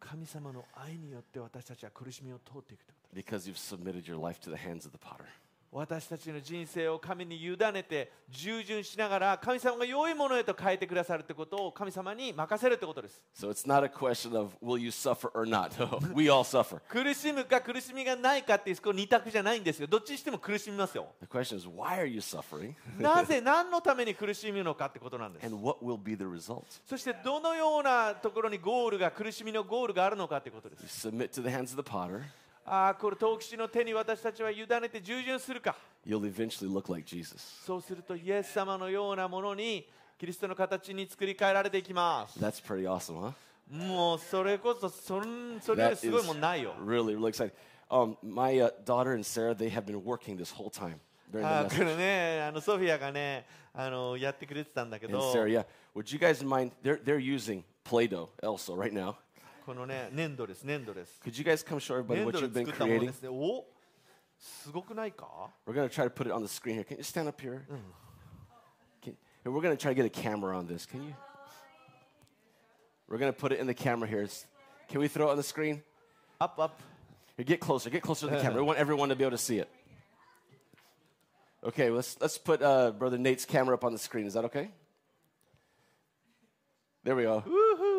神様の愛によって私たちは苦しみを通っていくということです Because you've submitted your life to the hands of the potter. 私たちの人生を神に委ねて従順しながら神様が良いものへと変えてくださるということを神様に任せるということです。So it's not a question of will you suffer or not. No, we all suffer. 苦しむか苦しみがないかっていうこの二択じゃないんですよ。どっちにしても苦しみますよ。The question is why are you suffering? なぜ何のために苦しむのかってことなんです。And what will be the result? そしてどのようなところにゴールが苦しみのゴールがあるのかということで You す submit to the hands of the potter, ああこれ陶器師の手に私たちは委ねて従順するか you'll eventually look like Jesus. そうするとイエス様のようなものにキリストの形に作り変えられていきます That's pretty awesome, huh? もうそれこそそんそれより That すごいもんないよ really, really exciting. Um, my uh, daughter and Sarah, they have been working this whole time during あこ message. れねあのソフィアがねあのやってくれてたんだけ And ど Sarah, yeah. Would you guys mind? They're, they're using Play Doh also right now. このね粘土です粘土です Could you guys come show everybody 粘 what 土 you've で been 作ったもので creating? すねおすごくないか We're going to try to put it on the screen here. Can you stand up here? Can, and we're going to try to get a camera on this. Can you? We're going to put it in the camera here. It's- Can we throw it on the screen? アップアップ Here, get closer. Get closer to the camera. We want everyone to be able to see it. Okay, let's let's put uh, brother Nate's camera up on the screen. Is that okay? There we go. あこバ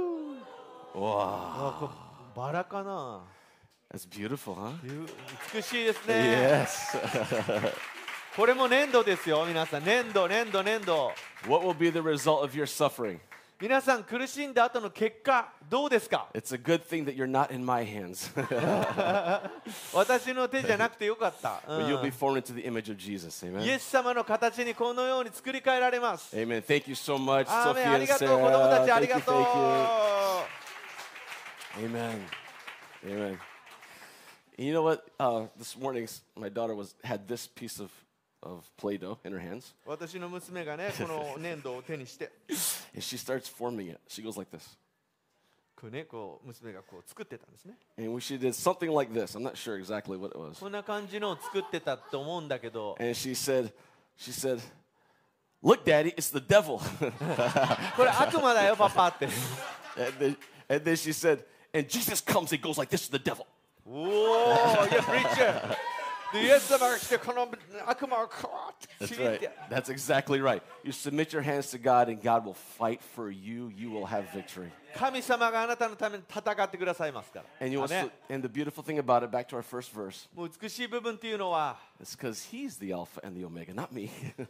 ラかな That's beautiful, huh? ゆ美しいですね Yes. これも粘土ですよ皆さん粘土粘土粘土 what will be the result of your suffering? 皆さん苦しんだ後の結果どうですか It's a good thing that you're not in my hands. 私の手じゃなくてよかった、うん you'll be formed into the image of Jesus. イ Amen. エス様の形にこのように作り変えられます。Amen. Thank you so much, アーメン Sophia あ and りがとう、子供た Sarah. ちあり Thank you, がとう。thank you. Amen. Amen. And you know what? Uh, this morning, s- my daughter was had this piece of, of Play-Doh in her hands, 私の娘がね、この粘土を手にして、 and she starts forming it. She goes like this, こうね、こう娘がこう作ってたんですね。 and we, she did something like this. I'm not sure exactly what it was. こんな感じのを作ってたと思うんだけど、 And she said, she said, "Look, Daddy, it's the devil." これ悪魔だよ、パパって。 and, then, and then she said, and Jesus comes and goes like, This is the devil. That's right. That's exactly right. You submit your hands to God and God will fight for you. You will have victory. And, you also, and the beautiful thing about it, back to our first verse, it's because He's the Alpha and the Omega, not me.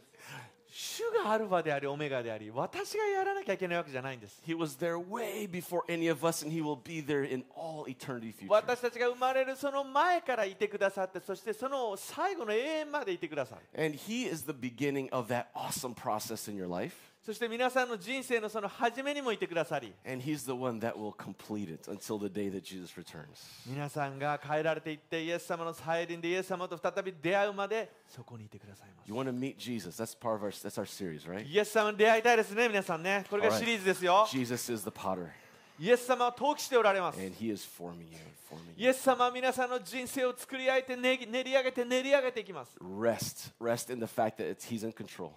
主がアルファであり、オメガであり、私がやらなきゃいけないわけじゃないんです。 he was there way before any of us, and He will be there in all eternity future. 私たちが生まれるその前からいてくださってそしてその最後の永遠までいてください And He is the beginning of that awesome process in your life. そして皆さんの人生のその初めにもいてくださり。皆さんが帰られていって、イエス様の再臨でイエス様と再び出会うまでそこにいてください。You want to meet Jesus? That's part of our, series, right? イエス様出会いたいですね、皆さんね。これがシリーズですよ。Jesus is the potter. イエス様は陶器しておられます。And he is forming you, forming you. イエス様は皆さんの人生を作り上げて、練り上げて、練り上げていきます。Rest, rest in the fact that he's in control.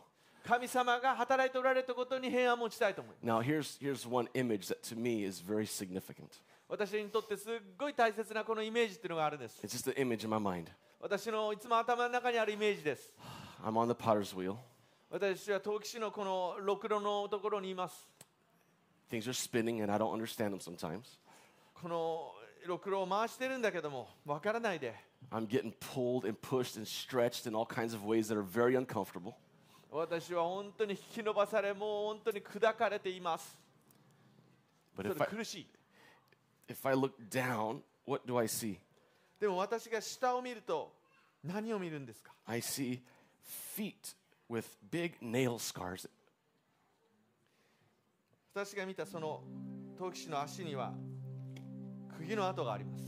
神様が働いておられたことに平安を持ちたいと思います Now, here's here's one image that to me is very significant. 私にとってすっごい大切なこのイメージっていうのがあるんです It's just an image in my mind. 私のいつも頭の中にあるイメージです I'm on the potter's wheel. 私は陶器師のこのろくろのところにいます Things are spinning, and I don't understand them sometimes. このろくろを回してるんだけどもわからないで I'm getting pulled and pushed and stretched in all kinds of ways that are very uncomfortable. 私は本当に引き伸ばされもう本当に砕かれています But そ if れ I 苦しい if I look down, what do I see? でも私が下を見ると何を見るんですか I see feet with big nail scars. 私が見たその陶器師の足には釘の跡があります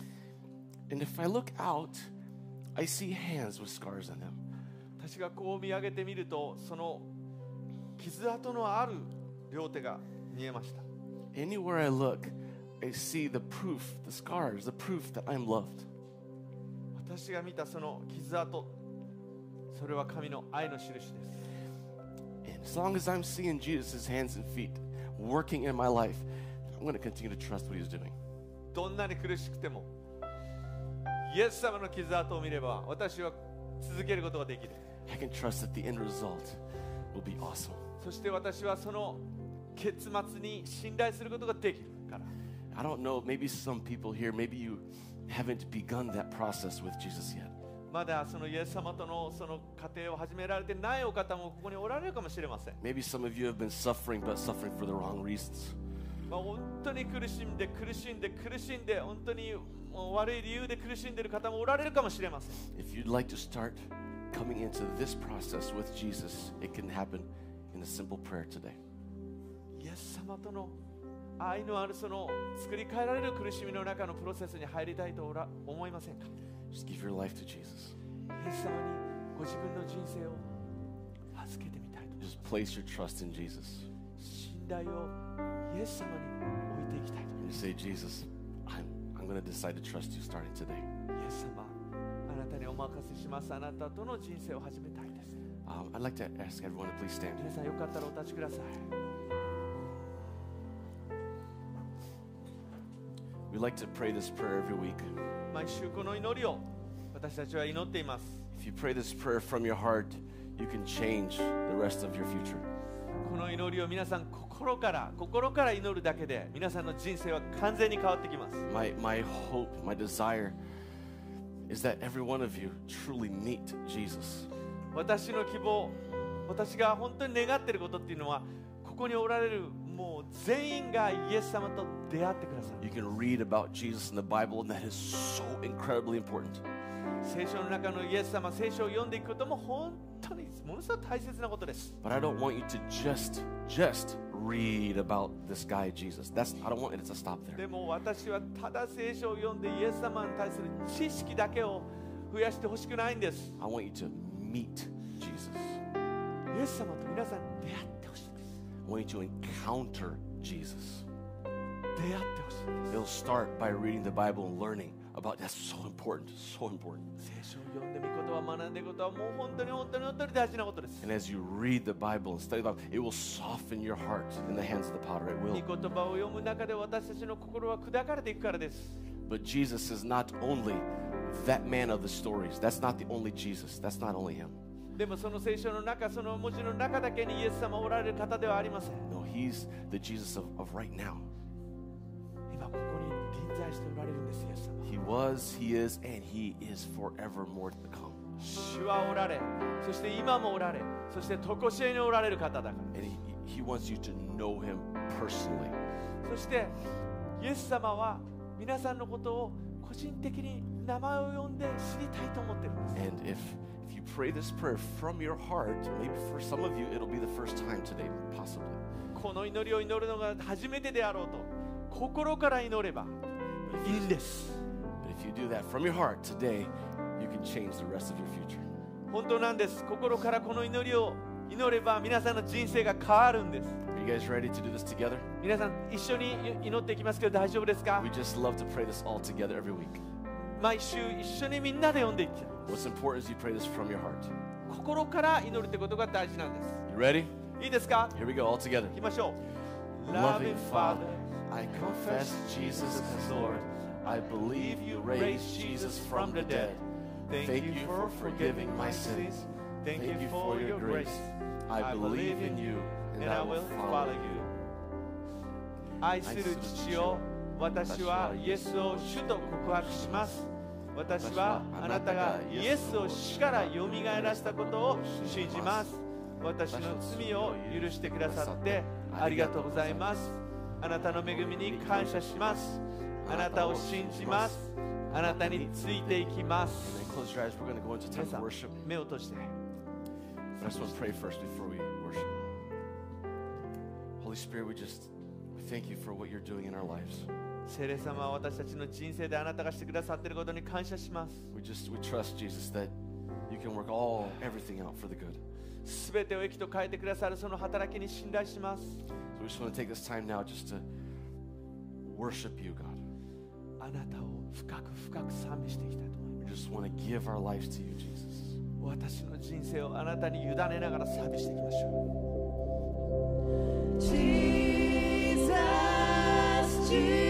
And if I look out, I see hands with scars on them. 私がこう見上げてみるとその傷跡のある両手が見えました Anywhere I look, I see the proof, the scars, the proof that I'm loved. 私が見たその傷跡それは神の愛の印です And as long as I'm seeing Jesus' hands and feet working in my life, I'm going to continue to trust what he's doing. どんなに苦しくてもイエス様の傷跡を見れば私は続けることができる I can trust that the end result will be awesome. そして私はその結末に信頼することができるから I don't know, maybe some people here, maybe you haven't begun that process with Jesus yet. まだそのイエス様とのその過程を始められてないお方もここにおられるかもしれません、 Maybe some of you have been suffering, but suffering for the wrong reasons. まあ、本当に苦しんで苦しんで苦しんで本当にもう悪い理由で苦しんでいる方もおられるかもしれません If you'd like to start coming into this process with Jesus, it can happen in a simple prayer today. イエス様との愛のあるその作り変えられる苦しみの中のプロセスに入りたいとおら思いませんか Just give your life to Jesus. イエス様にご自分の人生を預けてみたいと Just place your trust in Jesus. 信頼をイエス様に置いていきたいと And you say, Jesus, I'm, I'm going to decide to trust you starting today. イエス様あなたにお 任せしますあなたとの人生を始めたいです Um, I'd like to ask everyone to please stand. 皆さんよかったらお立ちください We like to pray this prayer every week. 毎週この祈りを私たちは祈っています If you pray this prayer from your heart, you can change the rest of your future. この祈りを皆さん心から心から祈るだけで皆さんの人生は完全に変わってきます My, my hope, my desire is that every one of you truly meet Jesus. 私の希望私が本当に願っていることっていうのはここにおられるもう全員がイエス様と出会ってくださる You can read about Jesus in the Bible, and that is so incredibly important. 聖書の中のイエス様聖書を読んでいくことも本当にものすごく大切なことです But I don't want you to just, just read about this guy Jesus. That's I don't want it to stop there. でも私はただ聖書を読んでイエス様に対する知識だけを増やしてほしくないんです I want you to meet Jesus. イエス様と皆さん出会ってほしいんです I want you to encounter Jesus. 出会ってほしいんです It'll start by reading the Bible and learning about that's so important, so important. 聖書を読んでみることは学んでいくことはもう本当に本当に本当に大事なことです And as you read the Bible and study the Bible, it will soften your heart in the hands of the potter. It 御 will. 言葉を読む中で私たちの心は砕かれていくからです But Jesus is not only that man of the stories. That's not the only Jesus. That's not only him. でもその聖書の中その文字の中だけにイエス様おられる方ではありません No, he's the Jesus of, of right now. He was, he is, and he is forevermore to come. 主はおられそして今もおられそして常しえにおられる方だから And he, he wants you to know him personally. そしてイエス様は皆さんのことを個人的に名前を呼んで知りたいと思ってるんです And if, if you pray this prayer from your heart, maybe for some of you it'll be the first time today, possibly. この祈りを祈るのが初めてであろうと心から祈ればいいんです But if you do that from your heart today, you can change the rest of your future. 本当なんです心からこの祈りを祈れば皆さんの人生が変わるんです Are you guys ready to do this together? 皆さん一緒に祈っていきますけど大丈夫ですか We just love to pray this all together every week. 毎週一緒にみんなで読んでいっちゃう What's important is you pray this from your heart. 心から祈るってことが大事なんです You ready? いいですか Here we go, all together. 行きましょう Loving Father, I confess Jesus as Lord. I believe you raised Jesus from the dead. Thank you for forgiving my sins. Thank you for your grace. I believe in you and I will follow you. 愛する父よ私はイエスを主と告白します私はあなたがイエスを死からよみがえらせたことを信じます私の罪を許してくださってありがとうございます あなたの恵みに感謝しますあなたを信じますあなたについていきます皆さん.目を閉じて to pray first before we worship. Holy Spirit, we just we thank you for what you're doing in our lives. 聖霊様は私たちの人生であなたがしてくださっていることに感謝します We just we trust Jesus that you can work all everything out for the good. すべてを益と変えてくださるその働きに信頼します So we just want to take this time now just to worship you, God. あなたを深く深く賛美していきたいと思い We ます just want to give our lives to you, Jesus. 私の人生をあなたに委ねながら賛美していきましょ Jesus, Jesus,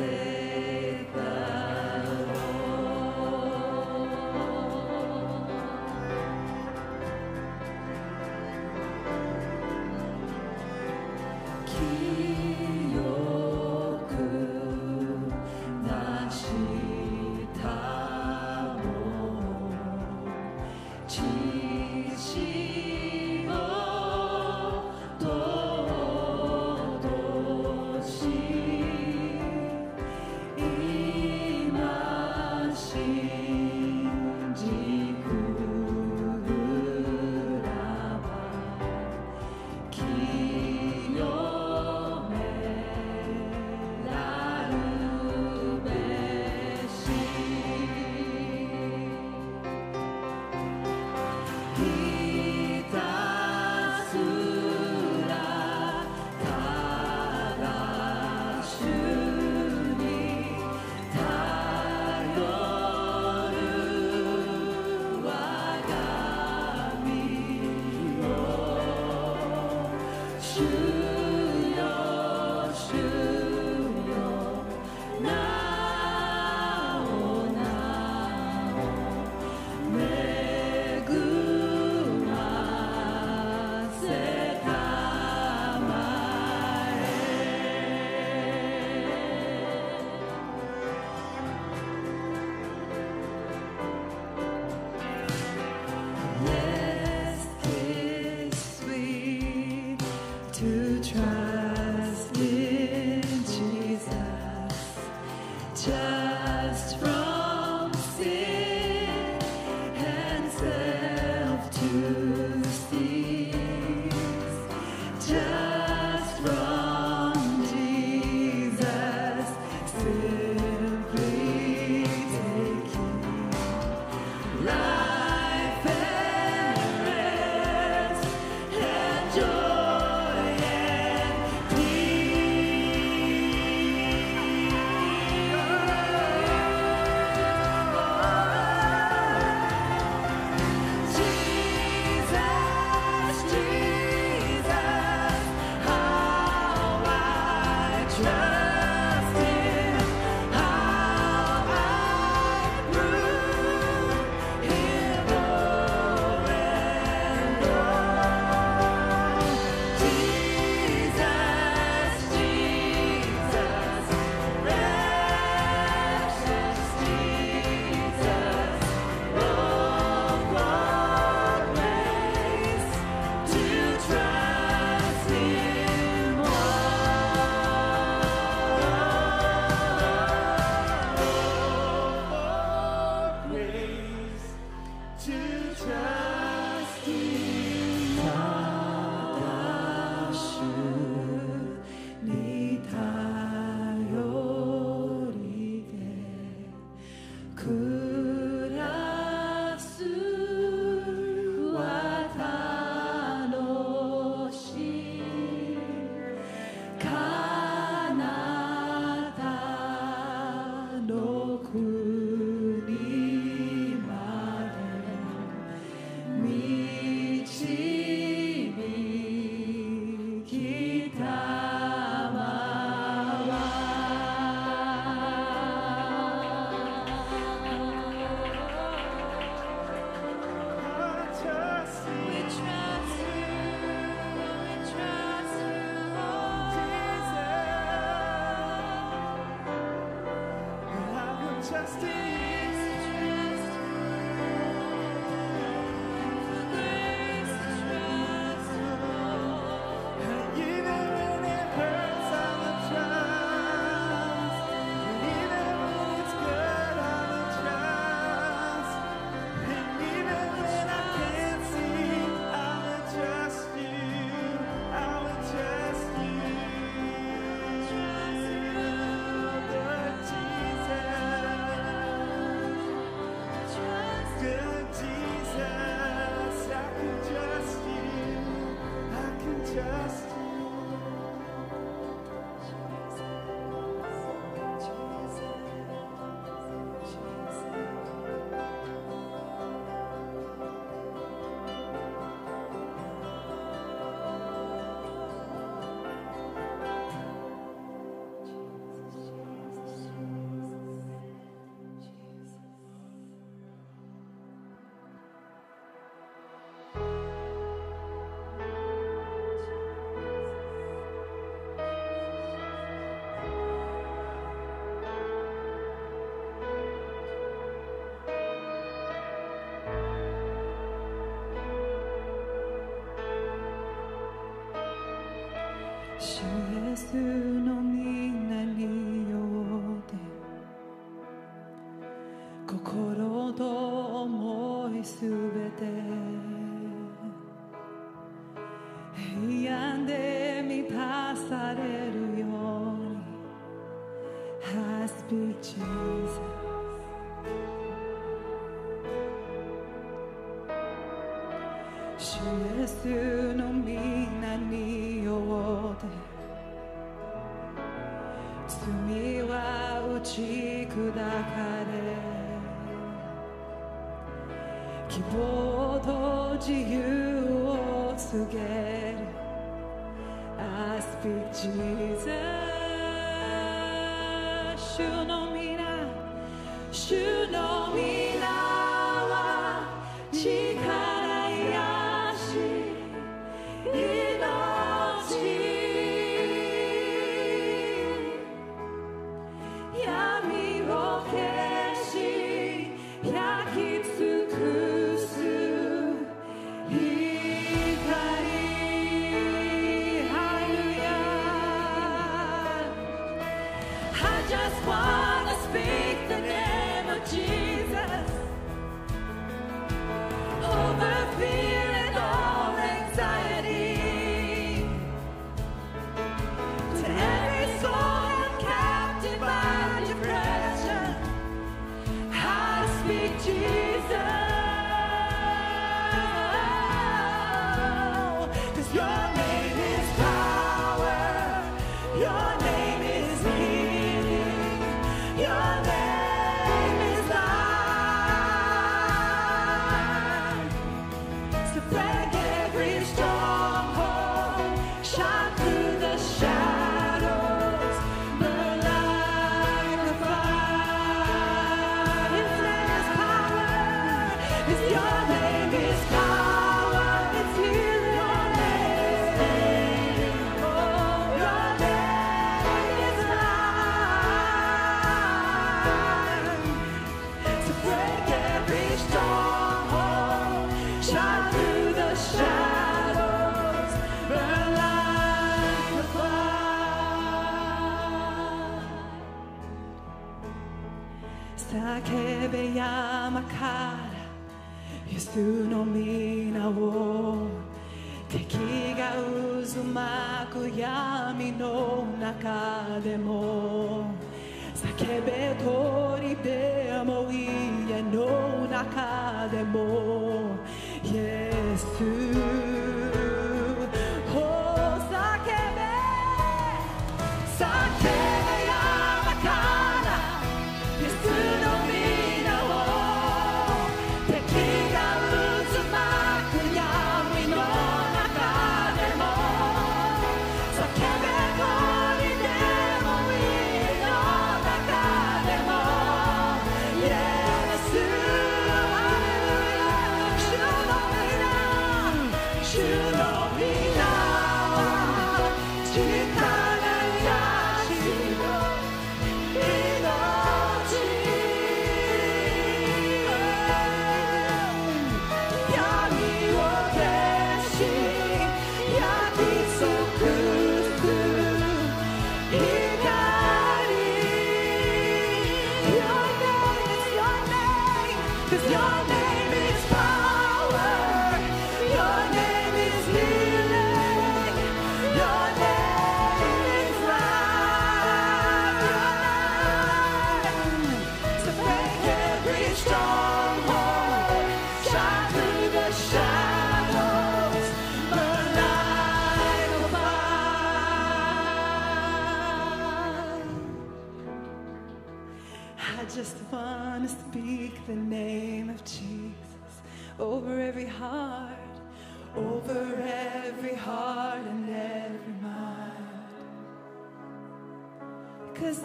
say.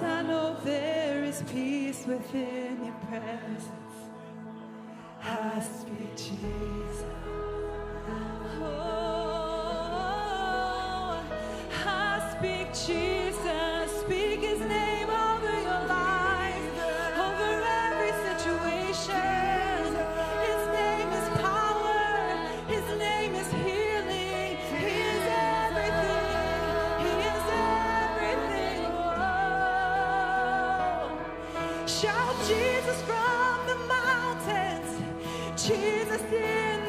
I know there is peace within your presence. I speak Jesus. Oh, I speak Jesus.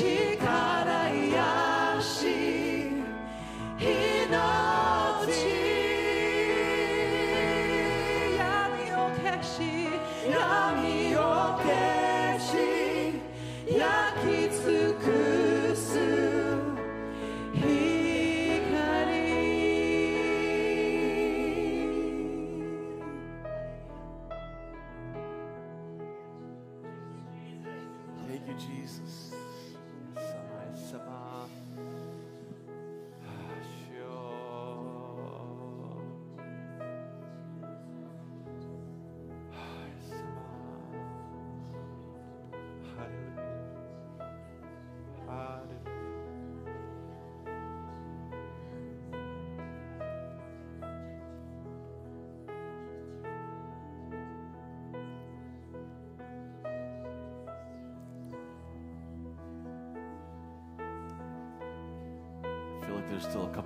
you.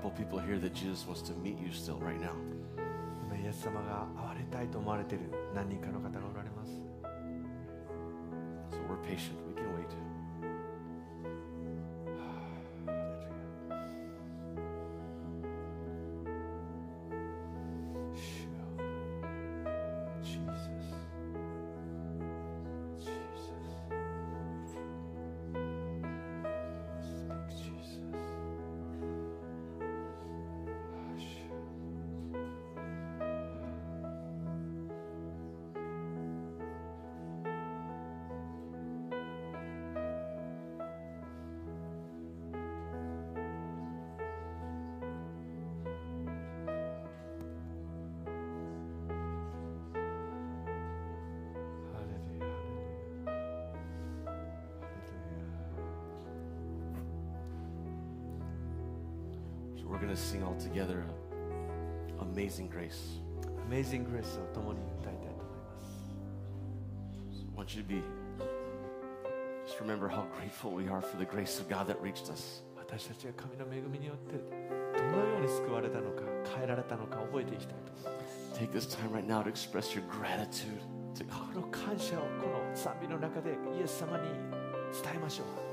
couple people here that Jesus wants to meet you still right now. 今イエス様が会われたいと思われている何人かの方がおられます So we're patient. We can wait. sing all together Amazing Grace. Amazing Grace を共に歌いたいと思います。 So I want you to be, just remember how grateful we are for the grace of God that reached us. 私たちが神の恵みによってどのように救われたのか変えられたのか覚えていきたいと思います Take this time right now to express your gratitude to God. この感謝をこの賛美の中でイエス様に伝えましょう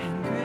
And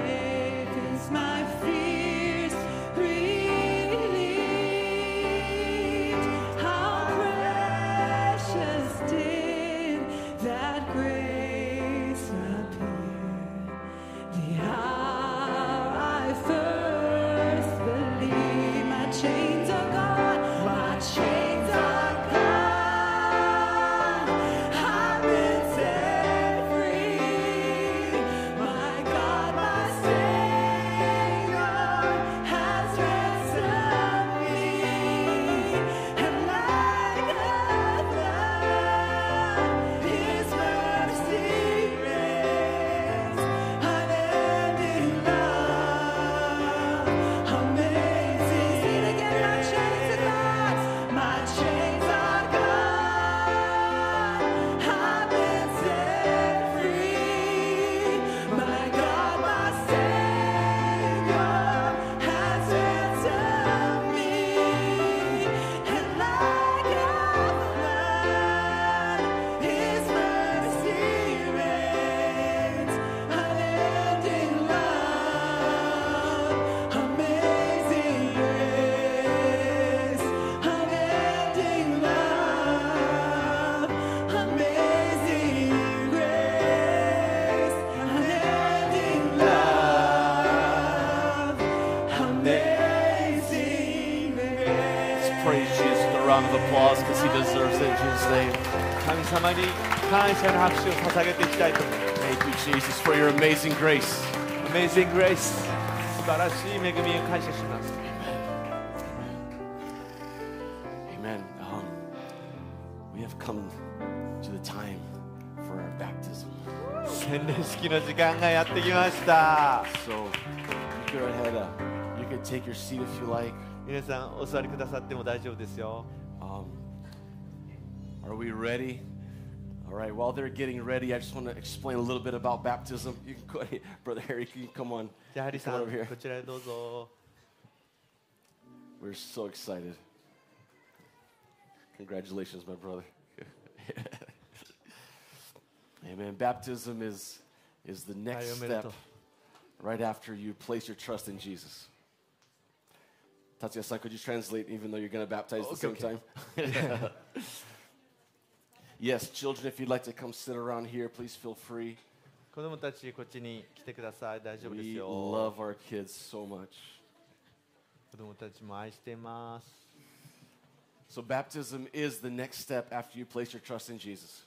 he deserves it in Jesus' name. 神様に感謝の拍手を捧げていきたいと思います Thank you, Jesus, for your amazing grace. Amazing Grace 素晴らしい恵みを感謝します Amen. Um, we have come to the time for our baptism. 洗礼式の時間がやってきました So you go ahead. Uh, you can take your seat if you like. 皆さんお座りくださっても大丈夫ですよ Um, are we ready? All right, while they're getting ready, I just want to explain a little bit about baptism. You can go ahead. Brother Harry, you come on. Come over here. We're so excited. Congratulations, my brother. Amen. Baptism is, is the next step right after you place your trust in Jesus. Tatsuya-san, could you translate even though you're going to baptize okay, the same okay. time? yes, children, if you'd like to come sit around here, please feel free. 子供たちこっちに来てください大丈夫です We よ love our kids so much. 子供たちも愛しています So baptism is the next step after you place your trust in Jesus.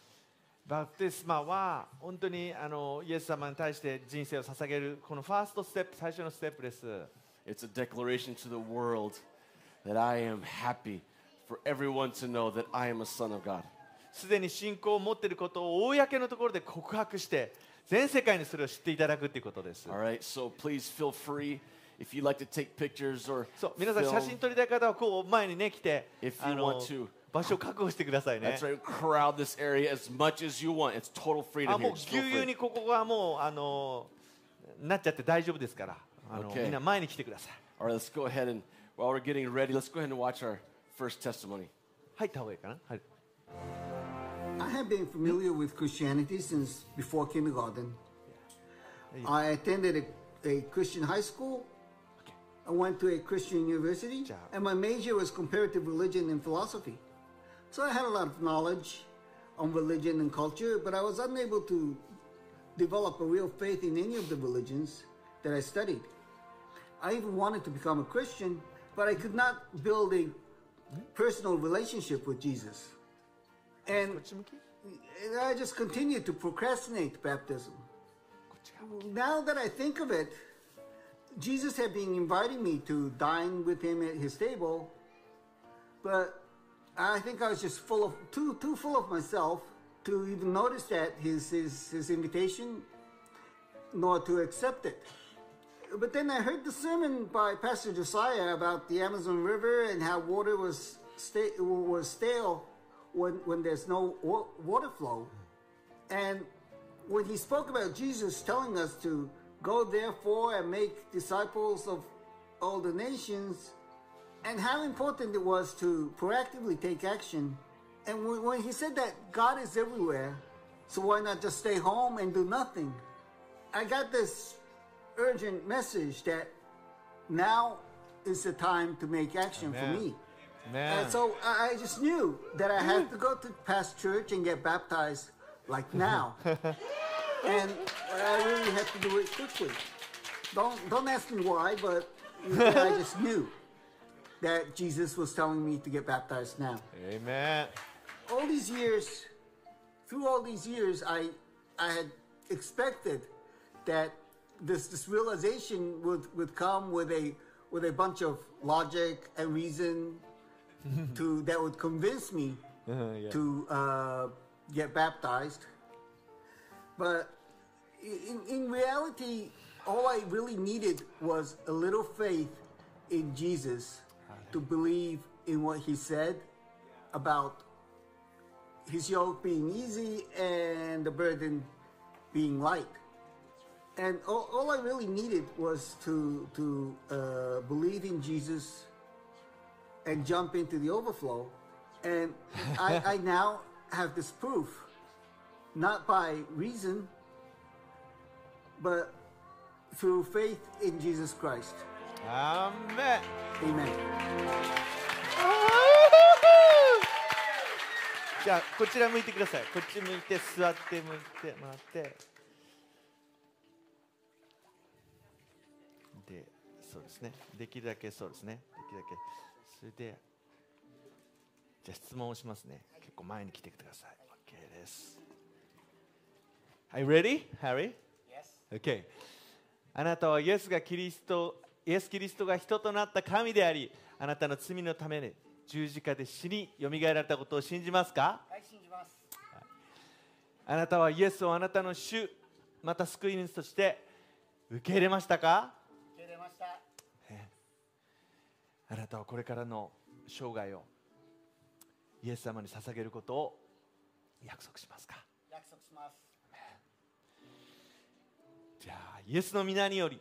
バプテスマは本当にあのイエス様に対して人生を捧げるこのファーストステップ最初のステップです It's a declaration to the world that I am happy for everyone to know that I am a son of God. すでに信仰を持っていることを公のところで告白して全世界にそれを知っていただくということです All right, so please feel free if you'd like to take pictures or そう皆さん.写真撮りたい方はこう前にね来て If あ you の want to. 場所を確保してくださいね That's right, crowd this area as much as you want. It's total あ freedom も here. う Just ぎゅ feel うぎゅう free. にここがもうあのなっちゃって大丈夫ですからあの Okay. みんな前に来てください All right, let's go ahead and while we're getting ready, let's go ahead and watch our first testimony. 入った方がいいかな、はい、I have been familiar with Christianity since before kindergarten. I attended a, a Christian high school. I went to a Christian university, job. and my major was comparative religion and philosophy. So I had a lot of knowledge on religion and culture, but I was unable to develop a real faith in any of the religions that I studied. I even wanted to become a Christian, but I could not build a personal relationship with Jesus. And, and I just continued to procrastinate baptism. Now that I think of it, Jesus had been inviting me to dine with him at his table, but I think I was just full of too too full of myself to even notice that his his, his invitation, nor to accept it. But then I heard the sermon by Pastor Josiah about the Amazon River and how water was sta- was stale when when there's no wa- water flow. And when he spoke about Jesus telling us to go therefore and make disciples of all the nations, and how important it was to proactively take action. And when, when he said that God is everywhere, so why not just stay home and do nothing? I got this urgent message that now is the time to make action Amen. for me. Man. And so I I just knew that I had to go to past church and get baptized like now. and I really had to do it quickly. Don't don't ask me why, but I just knew that Jesus was telling me to get baptized now. Amen. All these years, through all these years, I I had expected that this this realization would, would come with a with a bunch of logic and reason to that would convince me yeah. to uh, get baptized. But in, in reality, all I really needed was a little faith in Jesus to believe in what he said about his yoke being easy and the burden being light. And all, all I really needed was to, to uh, believe in Jesus and jump into the overflow. And I, I now have this proof, not by reason, but through faith in Jesus Christ. アーメン Amen. じゃあこちら向いてくださいこっち向いて座って向いてもらってでそうですねできるだけそうですねできるだけ それでじゃあ質問をしますね結構前に来てください OK です Are you ready, Harry? Yes. Okay. あなたはイエスがキリストイエス・キリストが人となった神でありあなたの罪のために十字架で死によみがえられたことを信じますか？あなたはイエスをあなたの主また救い主として受け入れましたか？あなたはこれからの生涯をイエス様に捧げることを約束しますか？じゃあイエスの皆により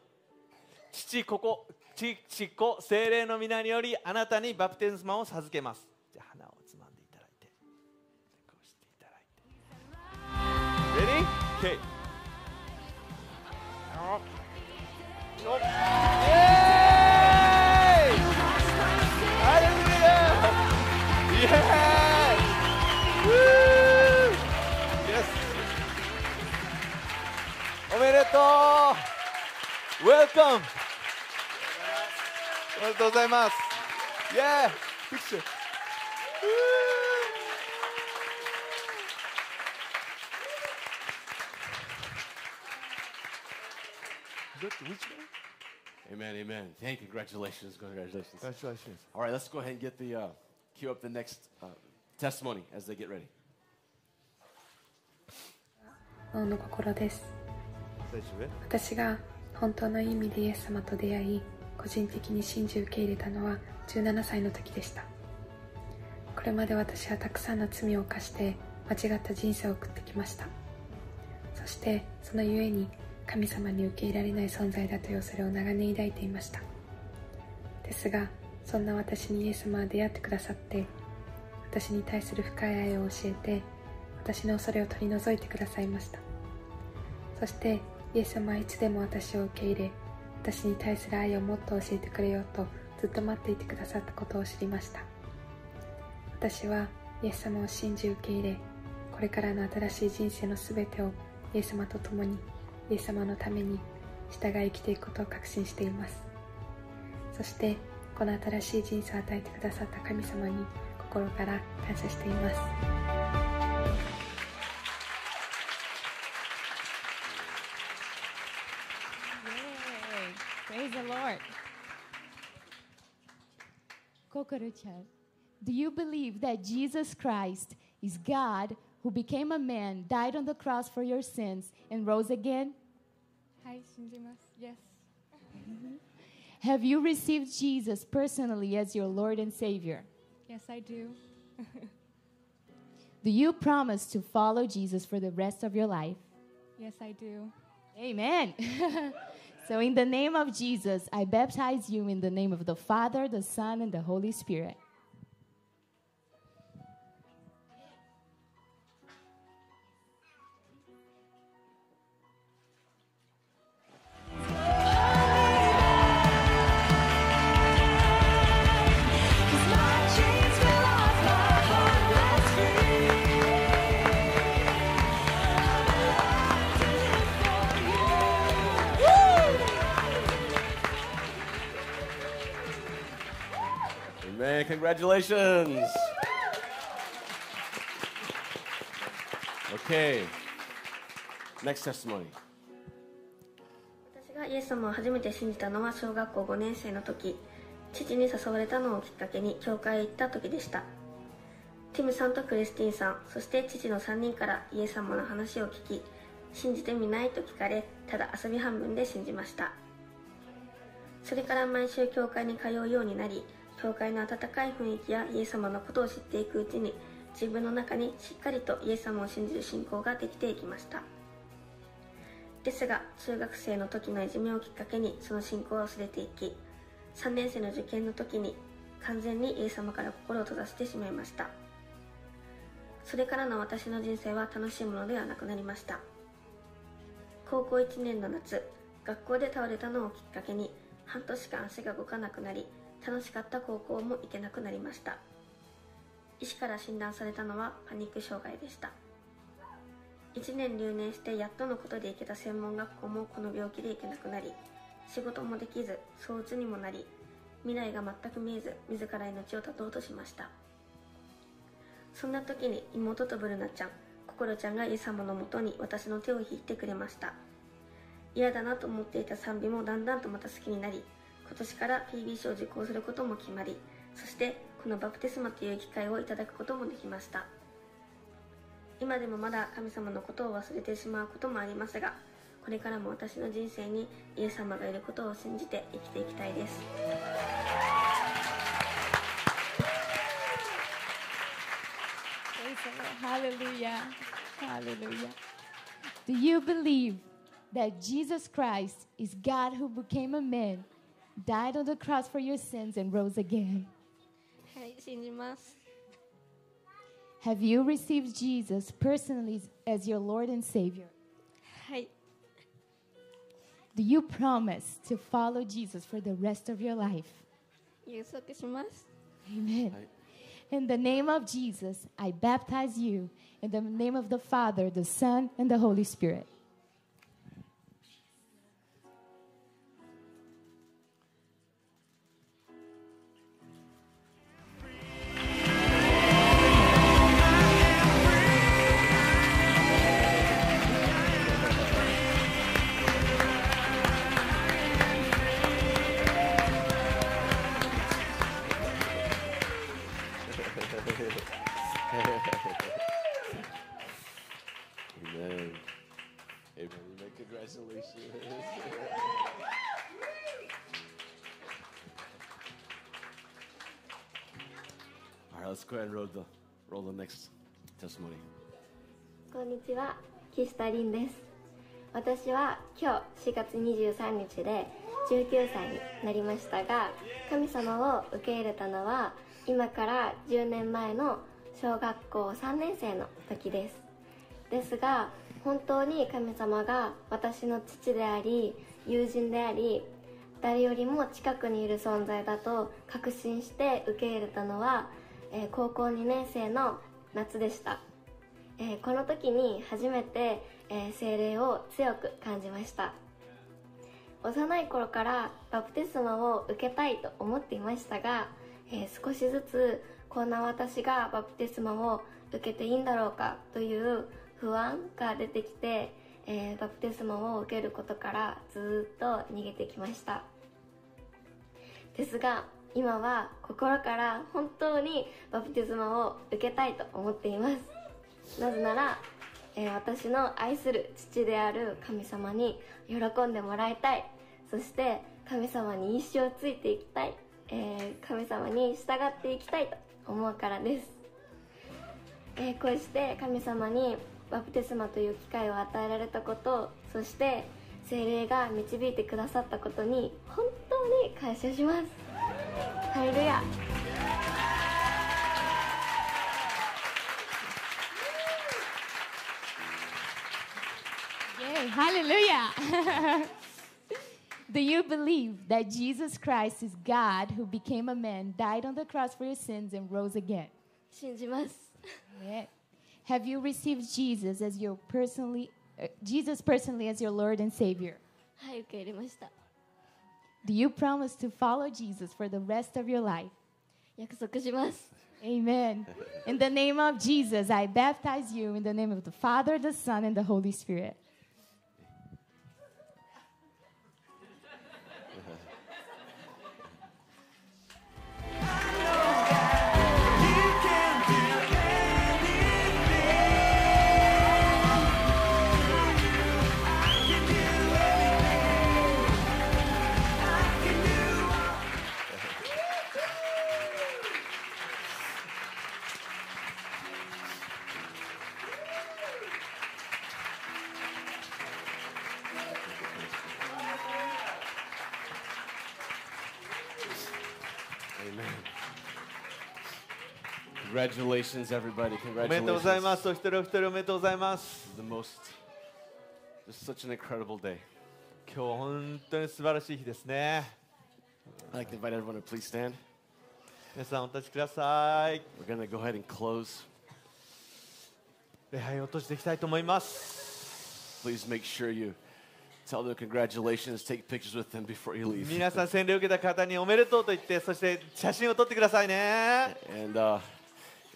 父ここ父父子精霊の皆によりあなたにバプテスマを授けます。じゃあ鼻をつまんでいただいて。こうしていただいて。Ready? Okay よっ Yay! おめでとう Welcome! おめでとうございます Yeah! Picture! Woo! Which way? Amen, amen. Thank you. Congratulations. Congratulations. Congratulations. All right, let's go ahead and get the uh, cue up the next uh, testimony as they get ready. 王の心です大丈夫 私が本当の意味でイエス様と出会い個人的に信じ受け入れたのは17歳の時でした。これまで私はたくさんの罪を犯して間違った人生を送ってきました。そしてそのゆえに神様に受け入れられない存在だという恐れを長年抱いていました。ですがそんな私にイエス様は出会ってくださって私に対する深い愛を教えて私の恐れを取り除いてくださいました。そしてイエス様はいつでも私を受け入れ私に対する愛をもっと教えてくれようとずっと待っていてくださったことを知りました。私はイエス様を信じ受け入れこれからの新しい人生のすべてをイエス様と共にイエス様のために従い生きていくことを確信しています。そしてこの新しい人生を与えてくださった神様に心から感謝しています。Do you believe that Jesus Christ is God who became a man, died on the cross for your sins, and rose again? Hi, Shinjimasu. Yes. Mm-hmm. Have you received Jesus personally as your Lord and Savior? Yes, I do. do you promise to follow Jesus for the rest of your life? Yes, I do. Amen. So, in the name of Jesus, I baptize you in the name of the Father, the Son, and the Holy Spirit. Congratulations. Okay. Next testimony. 私がイエス様を初めて信じたのは小学校5年生の時父に誘われたのをきっかけに教会へ行った時でしたティムさんとクリスティンさんそして父の3人からイエス様の話を聞き信じてみないと聞かれただ遊び半分で信じましたそれから毎週教会に通うようになり教会の温かい雰囲気やイエス様のことを知っていくうちに自分の中にしっかりとイエス様を信じる信仰ができていきました。ですが中学生の時のいじめをきっかけにその信仰を忘れていき3年生の受験の時に完全にイエス様から心を閉ざしてしまいました。それからの私の人生は楽しいものではなくなりました。高校1年の夏学校で倒れたのをきっかけに半年間足が動かなくなり楽しかった高校も行けなくなりました。医師から診断されたのはパニック障害でした。1年留年してやっとのことで行けた専門学校もこの病気で行けなくなり仕事もできず躁うつにもなり未来が全く見えず自ら命を絶とうとしました。そんな時に妹とブルナちゃん心ちゃんがイエス様のもとに私の手を引いてくれました。嫌だなと思っていた賛美もだんだんとまた好きになり今年から PB 賞を受講することも決まりそしてこのバプテスマという機会をいただくこともできました今でもまだ神様のことを忘れてしまうこともありますがこれからも私の人生にイエス様がいることを信じて生きていきたいです Praise the Lord. Hallelujah. Hallelujah. Do you believe that Jesus Christ is God who became a man, died on the cross for your sins, and rose again? はい信じます Have you received Jesus personally as your Lord and Savior? はい Do you promise to follow Jesus for the rest of your life? 約束します Amen. In the name of Jesus, I baptize you. In the name of the Father, the Son, and the Holy Spirit. こんにちは岸田凛です。私は今日4月23日で19歳になりましたが神様を受け入れたのは今から10年前の小学校3年生の時です。ですが本当に神様が私の父であり友人であり誰よりも近くにいる存在だと確信して受け入れたのは、えー高校2年生の夏でした。えーこの時に初めて、えー精霊を強く感じました。幼い頃からバプテスマを受けたいと思っていましたが、えー少しずつこんな私がバプテスマを受けていいんだろうかという不安が出てきて、えーバプテスマを受けることからずっと逃げてきました。ですが今は心から本当にバプテスマを受けたいと思っています。なぜなら、えー私の愛する父である神様に喜んでもらいたい。そして神様に一生ついていきたい、えー神様に従っていきたいと思うからです、えーこうして神様にバプテスマという機会を与えられたことそして精霊が導いてくださったことに本当に感謝します。ハレルヤ。Yay, hallelujah. Do you believe that Jesus Christ is God who became a man, died on the cross for your sins, and rose again? 信じます Yeah. Have you received Jesus as your personally, uh, Jesus personally as your Lord and Savior? はい受け入れました Do you promise to follow Jesus for the rest of your life? 約束します Amen. In the name of Jesus, I baptize you in the name of the Father, the Son, and the Holy Spirit. Congratulations, everybody. おめでとうござい Congratulations. ますお一人お一人おめでとうございます The most, just such an incredible day. 今日は本当に素晴らしい日ですね I'd like to invite everyone to please stand. 皆さんお立ちください We're going to go ahead and close. 礼拝を閉じていきたいと思います Please make sure you tell them congratulations, take pictures with them before you leave. 皆さん洗礼を受けた方におめでとうと言ってそして写真を撮ってくださいね And uh,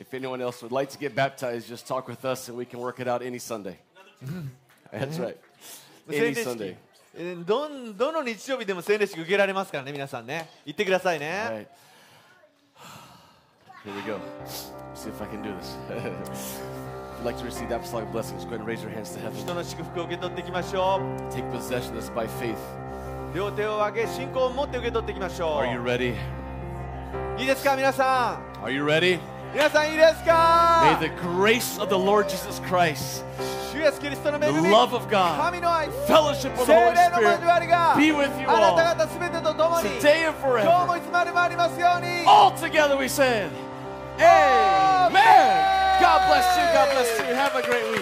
if anyone else would like to get baptized, just talk with us and we can work it out any Sunday. That's right. 洗 Any 礼 Sunday. 式えーどんどの日曜日でも洗礼式受けられますからね皆さんね言ってください All ね right. Here we go. See if I can do this. if you'd like to receive the apostolic blessings, go ahead and raise your hands to heaven. 人の祝福を受け取っていきましょ Take possession of this by faith. う両手を上げ信仰を持って受け取っていきましょ Are you う ready? いいですか皆さ Are you ready? May the grace of the Lord Jesus Christ, the love of God, fellowship of the Holy Spirit be with you all today and forever. All together we said, Amen. God bless you. God bless you. Have a great week.